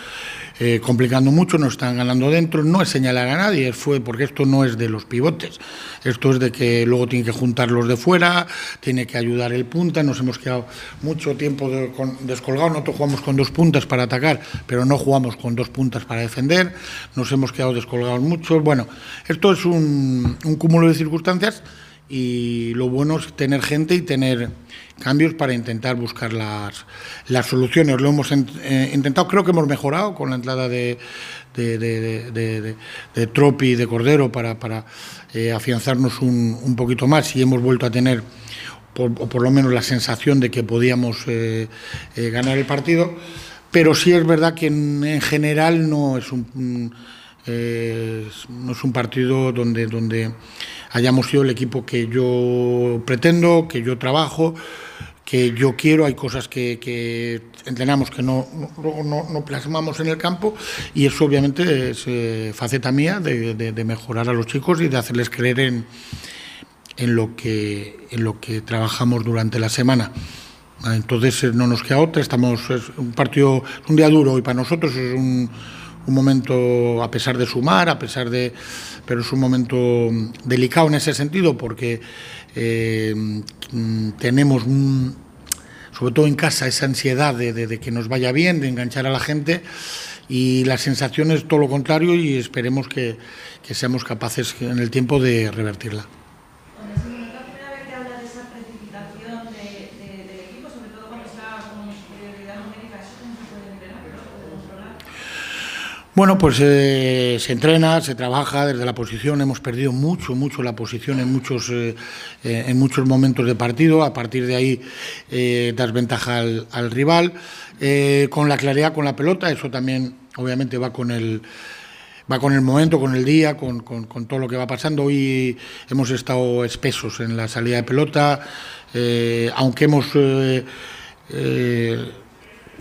[SPEAKER 17] eh, complicando mucho, nos están ganando dentro. No es señalar a nadie, fue porque esto no es de los pivotes. Esto es de que luego tienen que juntar los de fuera, tiene que ayudar el punta. Nos hemos quedado mucho tiempo descolgados. Nosotros jugamos con dos puntas para atacar, pero no jugamos con dos puntas para defender. Nos hemos quedado descolgados mucho. Bueno, esto es un cúmulo de circunstancias y lo bueno es tener gente y tener cambios para intentar buscar las, las soluciones. Lo hemos eh, intentado, creo que hemos mejorado con la entrada de, de, Tropi y de Cordero para, para eh, afianzarnos un, un, poquito más y hemos vuelto a tener, por, o por lo menos, la sensación de que podíamos eh, ganar el partido. Pero sí es verdad que en, en general no es un, no es un partido donde, donde hayamos sido el equipo que yo pretendo, que yo trabajo, que yo quiero. Hay cosas que, entrenamos que no, no, plasmamos en el campo y eso obviamente es eh, faceta mía de, mejorar a los chicos y de hacerles creer en, en, lo que, en lo que trabajamos durante la semana. Entonces eh, no nos queda otra, estamos, es un partido, un día duro y para nosotros es un, un momento a pesar de sumar, a pesar de pero es un momento delicado en ese sentido porque eh, tenemos, sobre todo en casa, esa ansiedad de, que nos vaya bien, de enganchar a la gente y la sensación es todo lo contrario y esperemos que seamos capaces en el tiempo de revertirla. Bueno, pues eh, se entrena, se trabaja desde la posición. Hemos perdido mucho, mucho la posición en muchos, eh, eh, en muchos momentos de partido. A partir de ahí das ventaja al, rival. con la claridad, con la pelota, eso también obviamente va con el va con el momento, con el día, con, con todo lo que va pasando. Hoy hemos estado espesos en la salida de pelota, aunque hemos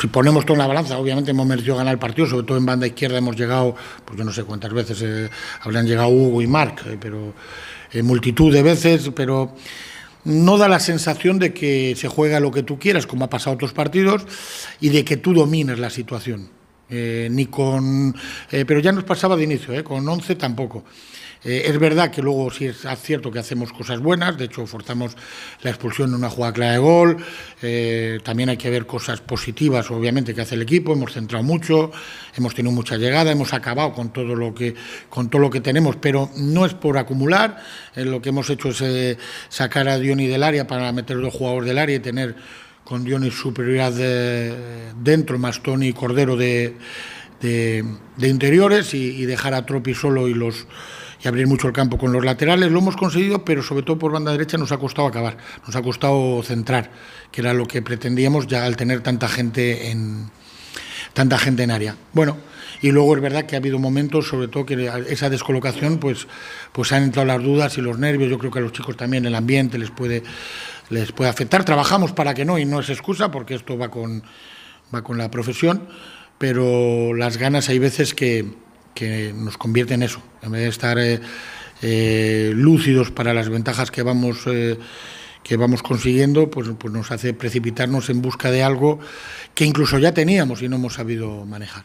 [SPEAKER 17] si ponemos todo en la balanza, obviamente hemos merecido ganar el partido, sobre todo en banda izquierda hemos llegado, pues yo no sé cuántas veces eh, habrían llegado Hugo y Marc, eh, pero en multitud de veces, pero no da la sensación de que se juega lo que tú quieras, como ha pasado otros partidos, y de que tú domines la situación. Eh, ni con, pero ya nos pasaba de inicio, con 11 tampoco. Eh, es verdad que luego sí es cierto que hacemos cosas buenas, de hecho forzamos la expulsión en una jugada clara de gol, eh, también hay que ver cosas positivas obviamente que hace el equipo, hemos centrado mucho, hemos tenido mucha llegada, hemos acabado con todo lo que, con todo lo que tenemos, pero no es por acumular, eh, lo que hemos hecho es sacar a Diony del área para meter dos jugadores del área y tener con Diony superioridad dentro, más Tony y Cordero de, interiores y dejar a Tropi solo y los y abrir mucho el campo con los laterales. Lo hemos conseguido, pero sobre todo por banda derecha nos ha costado acabar, nos ha costado centrar, que era lo que pretendíamos ya al tener tanta gente en tanta gente en área. Bueno, y luego es verdad que ha habido momentos, sobre todo que esa descolocación, pues, pues han entrado las dudas y los nervios. Yo creo que a los chicos también el ambiente les puede, les puede afectar. Trabajamos para que no, y no es excusa, porque esto va con, va con la profesión, pero las ganas hay veces que, que nos convierte en eso, en vez de estar eh, eh, lúcidos para las ventajas que vamos, eh, que vamos consiguiendo, pues, pues nos hace precipitarnos en busca de algo que incluso ya teníamos y no hemos sabido manejar.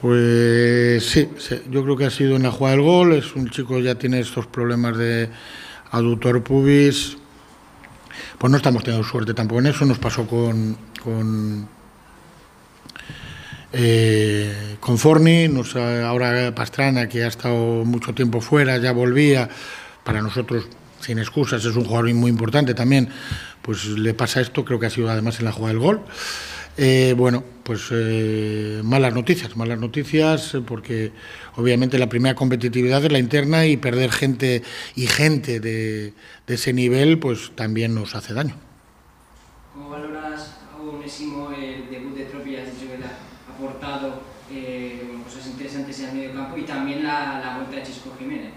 [SPEAKER 17] Pues sí, yo creo que ha sido en la jugada del gol, es un chico que ya tiene estos problemas de aductor pubis, pues no estamos teniendo suerte tampoco en eso, nos pasó con, con, eh, con Forni, nos, ahora Pastrana, que ha estado mucho tiempo fuera, ya volvía, para nosotros sin excusas, es un jugador muy importante también, pues le pasa esto, creo que ha sido además en la jugada del gol. Eh, bueno, pues eh, malas noticias, malas noticias, porque obviamente la primera competitividad es la interna y perder gente y gente de, ese nivel, pues también nos hace daño.
[SPEAKER 18] ¿Cómo Onésimo el debut de Tropi? Has dicho que te ha aportado eh, cosas interesantes en el medio campo y también la, la vuelta de Chisco Jiménez.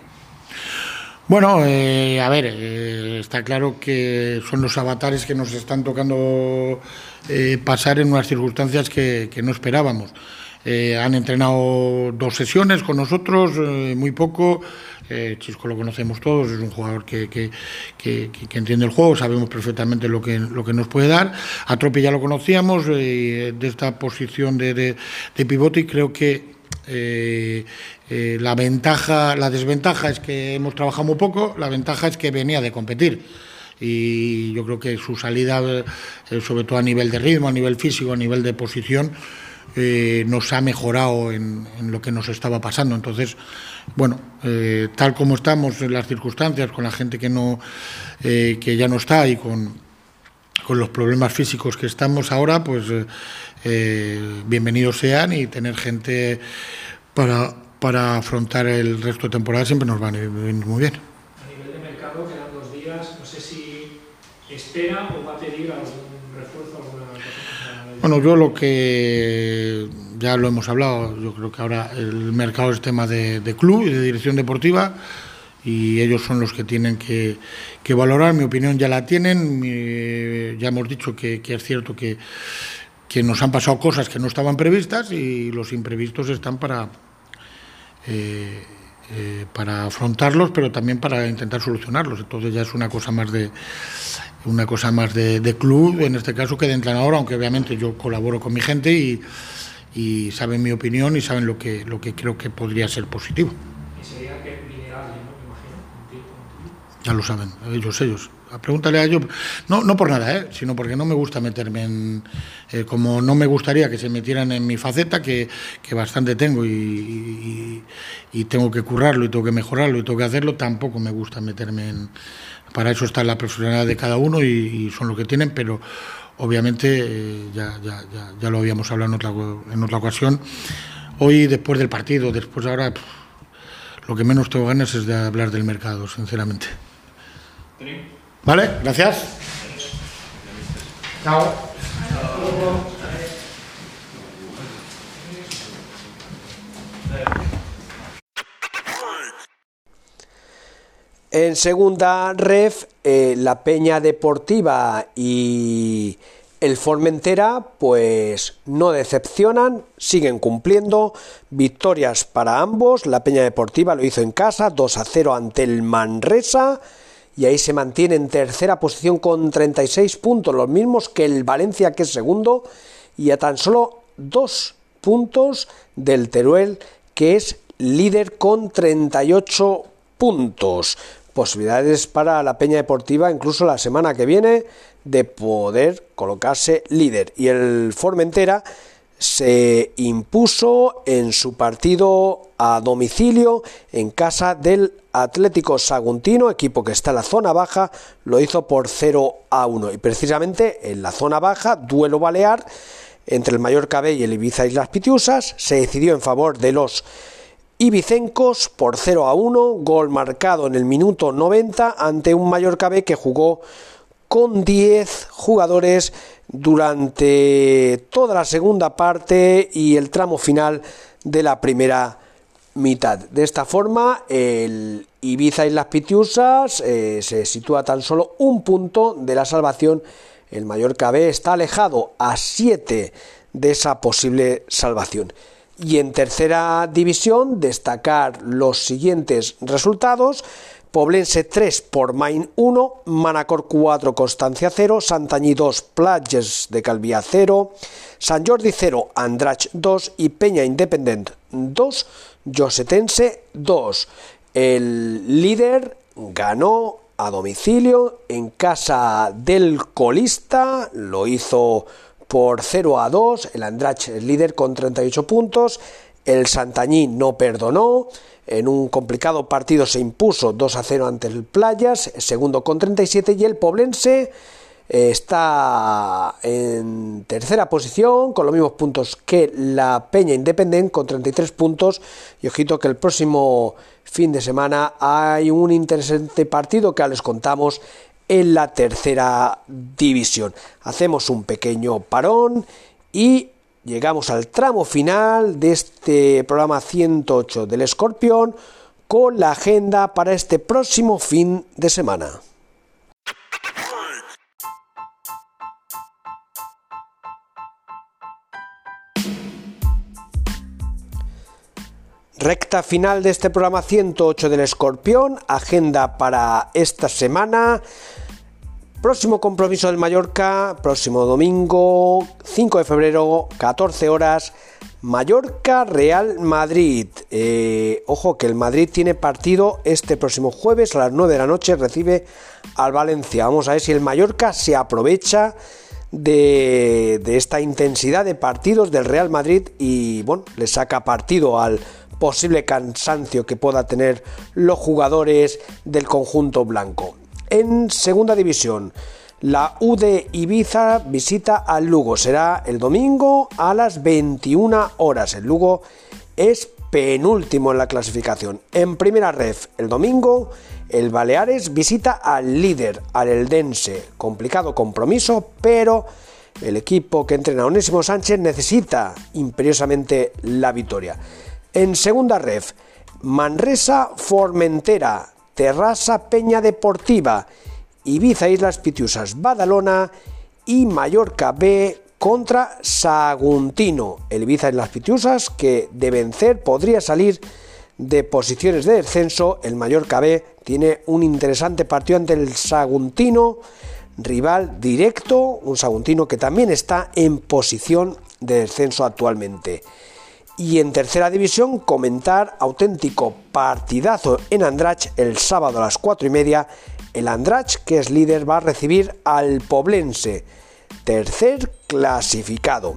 [SPEAKER 17] Bueno, eh, a ver, eh, está claro que son los avatares que nos están tocando eh, pasar en unas circunstancias que, no esperábamos. Eh, han entrenado dos sesiones con nosotros, muy poco. Chisco lo conocemos todos, es un jugador que, que, entiende el juego, sabemos perfectamente lo que, lo que nos puede dar. A Tropi ya lo conocíamos de esta posición de, de, de, pivote y creo que la ventaja, la desventaja es que hemos trabajado muy poco, la ventaja es que venía de competir y yo creo que su salida, sobre todo a nivel de ritmo, a nivel físico, a nivel de posición, eh, nos ha mejorado en, lo que nos estaba pasando. Entonces, bueno, eh, tal como estamos en las circunstancias, con la gente que, no, eh, que ya no está y con, con, los problemas físicos que estamos ahora, pues eh, bienvenidos sean y tener gente para, para afrontar el resto de temporada siempre nos va a venir muy bien.
[SPEAKER 16] A nivel de mercado quedan dos días, no sé si espera o va a pedir algún refuerzo, alguna
[SPEAKER 17] bueno, yo lo que ya lo hemos hablado, yo creo que ahora el mercado es tema de, de club y de dirección deportiva y ellos son los que tienen que, que valorar. Mi opinión ya la tienen, mi, ya hemos dicho que, que es cierto que, que, nos han pasado cosas que no estaban previstas y los imprevistos están para, eh, eh, para afrontarlos, pero también para intentar solucionarlos. Entonces ya es una cosa más de una cosa más de, club, en este caso, que de entrenador, aunque obviamente yo colaboro con mi gente y, y saben mi opinión y saben lo que, lo que creo que podría ser positivo. Ya lo saben, ellos, ellos. Pregúntale a ellos, no, no por nada, ¿eh? sino porque no me gusta meterme en. Eh, como no me gustaría que se metieran en mi faceta, que, que bastante tengo y, y, tengo que currarlo y tengo que mejorarlo y tengo que hacerlo, tampoco me gusta meterme en para eso está la profesionalidad de cada uno y, son lo que tienen, pero obviamente eh, ya, ya, ya, lo habíamos hablado en otra, en otra ocasión. Hoy, después del partido, después ahora, lo que menos tengo ganas es de hablar del mercado, sinceramente. ¿Vale? Gracias. Chao.
[SPEAKER 1] En segunda ref, eh, la Peña Deportiva y el Formentera, pues no decepcionan, siguen cumpliendo. Victorias para ambos. La Peña Deportiva lo hizo en casa, 2 a 0 ante el Manresa. Y ahí se mantiene en tercera posición con 36 puntos, los mismos que el Valencia, que es segundo, y a tan solo dos puntos del Teruel, que es líder con 38 puntos posibilidades para la Peña Deportiva incluso la semana que viene de poder colocarse líder. Y el Formentera se impuso en su partido a domicilio en casa del Atlético Saguntino, equipo que está en la zona baja, lo hizo por 0 a 1. Y precisamente en la zona baja, duelo balear entre el Mallorca B y el Ibiza Islas Pitiusas, se decidió en favor de los Ibicencos por 0 a 1, gol marcado en el minuto 90 ante un Mallorca B que jugó con 10 jugadores durante toda la segunda parte y el tramo final de la primera mitad. De esta forma, el Ibiza y las Pitiusas eh, se sitúa tan solo un punto de la salvación. El Mallorca B está alejado a 7 de esa posible salvación. Y en tercera división, destacar los siguientes resultados. Poblense 3 por Main 1, Manacor 4, Constancia 0, Santañí 2, Platges de Calvía 0, San Jordi 0, Andrach 2 y Peña Independent 2, Josetense 2. El líder ganó a domicilio en casa del colista, lo hizo por 0 a 2, el Andrach es líder con 38 puntos, el Santañí no perdonó, en un complicado partido se impuso 2 a 0 ante el Playas, segundo con 37 y el Poblense está en tercera posición con los mismos puntos que la Peña Independent con 33 puntos y ojito que el próximo fin de semana hay un interesante partido que les contamos en la tercera división. Hacemos un pequeño parón y llegamos al tramo final de este programa 108 del Escorpión con la agenda para este próximo fin de semana. Recta final de este programa 108 del Escorpión, agenda para esta semana. Próximo compromiso del Mallorca, próximo domingo 5 de febrero, 14 horas, Mallorca Real Madrid. Eh, ojo que el Madrid tiene partido este próximo jueves a las 9 de la noche, recibe al Valencia. Vamos a ver si el Mallorca se aprovecha de, de esta intensidad de partidos del Real Madrid y bueno, le saca partido al posible cansancio que pueda tener los jugadores del conjunto blanco. En segunda división, la UD Ibiza visita al Lugo. Será el domingo a las 21 horas. El Lugo es penúltimo en la clasificación. En primera ref, el domingo, el Baleares visita al líder, al Eldense. Complicado compromiso, pero el equipo que entrena a Onésimo Sánchez necesita imperiosamente la victoria. En segunda ref, Manresa Formentera, Terrassa Peña Deportiva, Ibiza Islas Pitiusas Badalona y Mallorca B contra Saguntino. El Ibiza Islas Pitiusas que de vencer podría salir de posiciones de descenso. El Mallorca B tiene un interesante partido ante el Saguntino, rival directo, un Saguntino que también está en posición de descenso actualmente. Y en tercera división, comentar auténtico partidazo en Andrach el sábado a las 4 y media. El Andrach, que es líder, va a recibir al Poblense, tercer clasificado.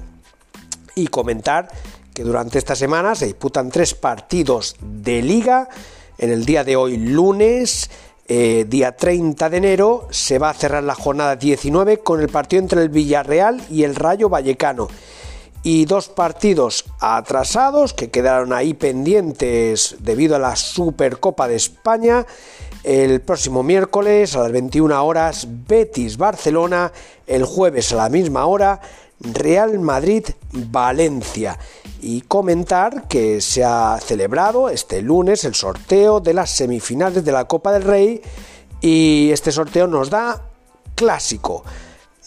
[SPEAKER 1] Y comentar que durante esta semana se disputan tres partidos de liga. En el día de hoy, lunes, eh, día 30 de enero, se va a cerrar la jornada 19 con el partido entre el Villarreal y el Rayo Vallecano y dos partidos atrasados que quedaron ahí pendientes debido a la Supercopa de España. El próximo miércoles a las 21 horas Betis Barcelona, el jueves a la misma hora Real Madrid Valencia. Y comentar que se ha celebrado este lunes el sorteo de las semifinales de la Copa del Rey y este sorteo nos da clásico.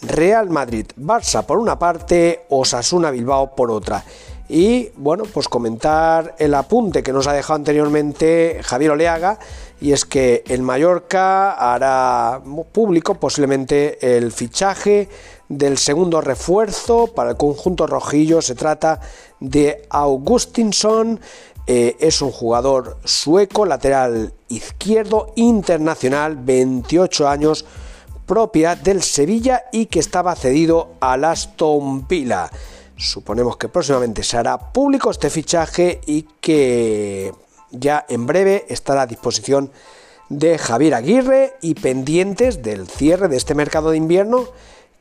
[SPEAKER 1] Real Madrid, Barça por una parte, Osasuna Bilbao por otra. Y bueno, pues comentar el apunte que nos ha dejado anteriormente Javier Oleaga, y es que el Mallorca hará público posiblemente el fichaje del segundo refuerzo para el conjunto rojillo. Se trata de Augustinson, eh, es un jugador sueco, lateral izquierdo, internacional, 28 años propiedad del Sevilla y que estaba cedido al Aston Villa. Suponemos que próximamente se hará público este fichaje y que ya en breve estará a disposición de Javier Aguirre y pendientes del cierre de este mercado de invierno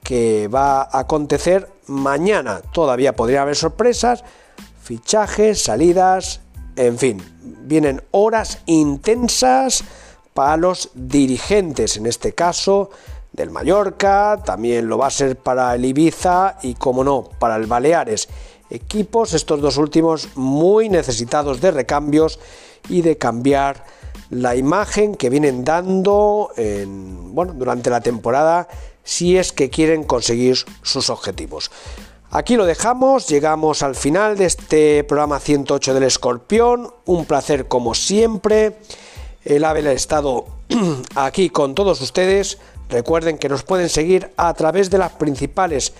[SPEAKER 1] que va a acontecer mañana. Todavía podría haber sorpresas, fichajes, salidas, en fin, vienen horas intensas para los dirigentes, en este caso del Mallorca, también lo va a ser para el Ibiza y, como no, para el Baleares. Equipos, estos dos últimos, muy necesitados de recambios y de cambiar la imagen que vienen dando en, bueno, durante la temporada si es que quieren conseguir sus objetivos. Aquí lo dejamos, llegamos al final de este programa 108 del Escorpión, un placer como siempre el haber estado [clears throat] aquí con todos ustedes. Recuerden que nos pueden seguir a través de las principales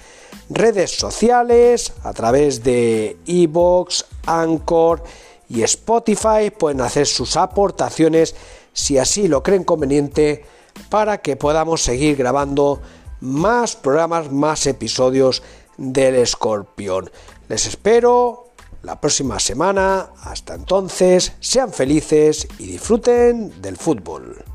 [SPEAKER 1] redes sociales, a través de Evox, Anchor y Spotify. Pueden hacer sus aportaciones si así lo creen conveniente para que podamos seguir grabando más programas, más episodios del Escorpión. Les espero la próxima semana. Hasta entonces, sean felices y disfruten del fútbol.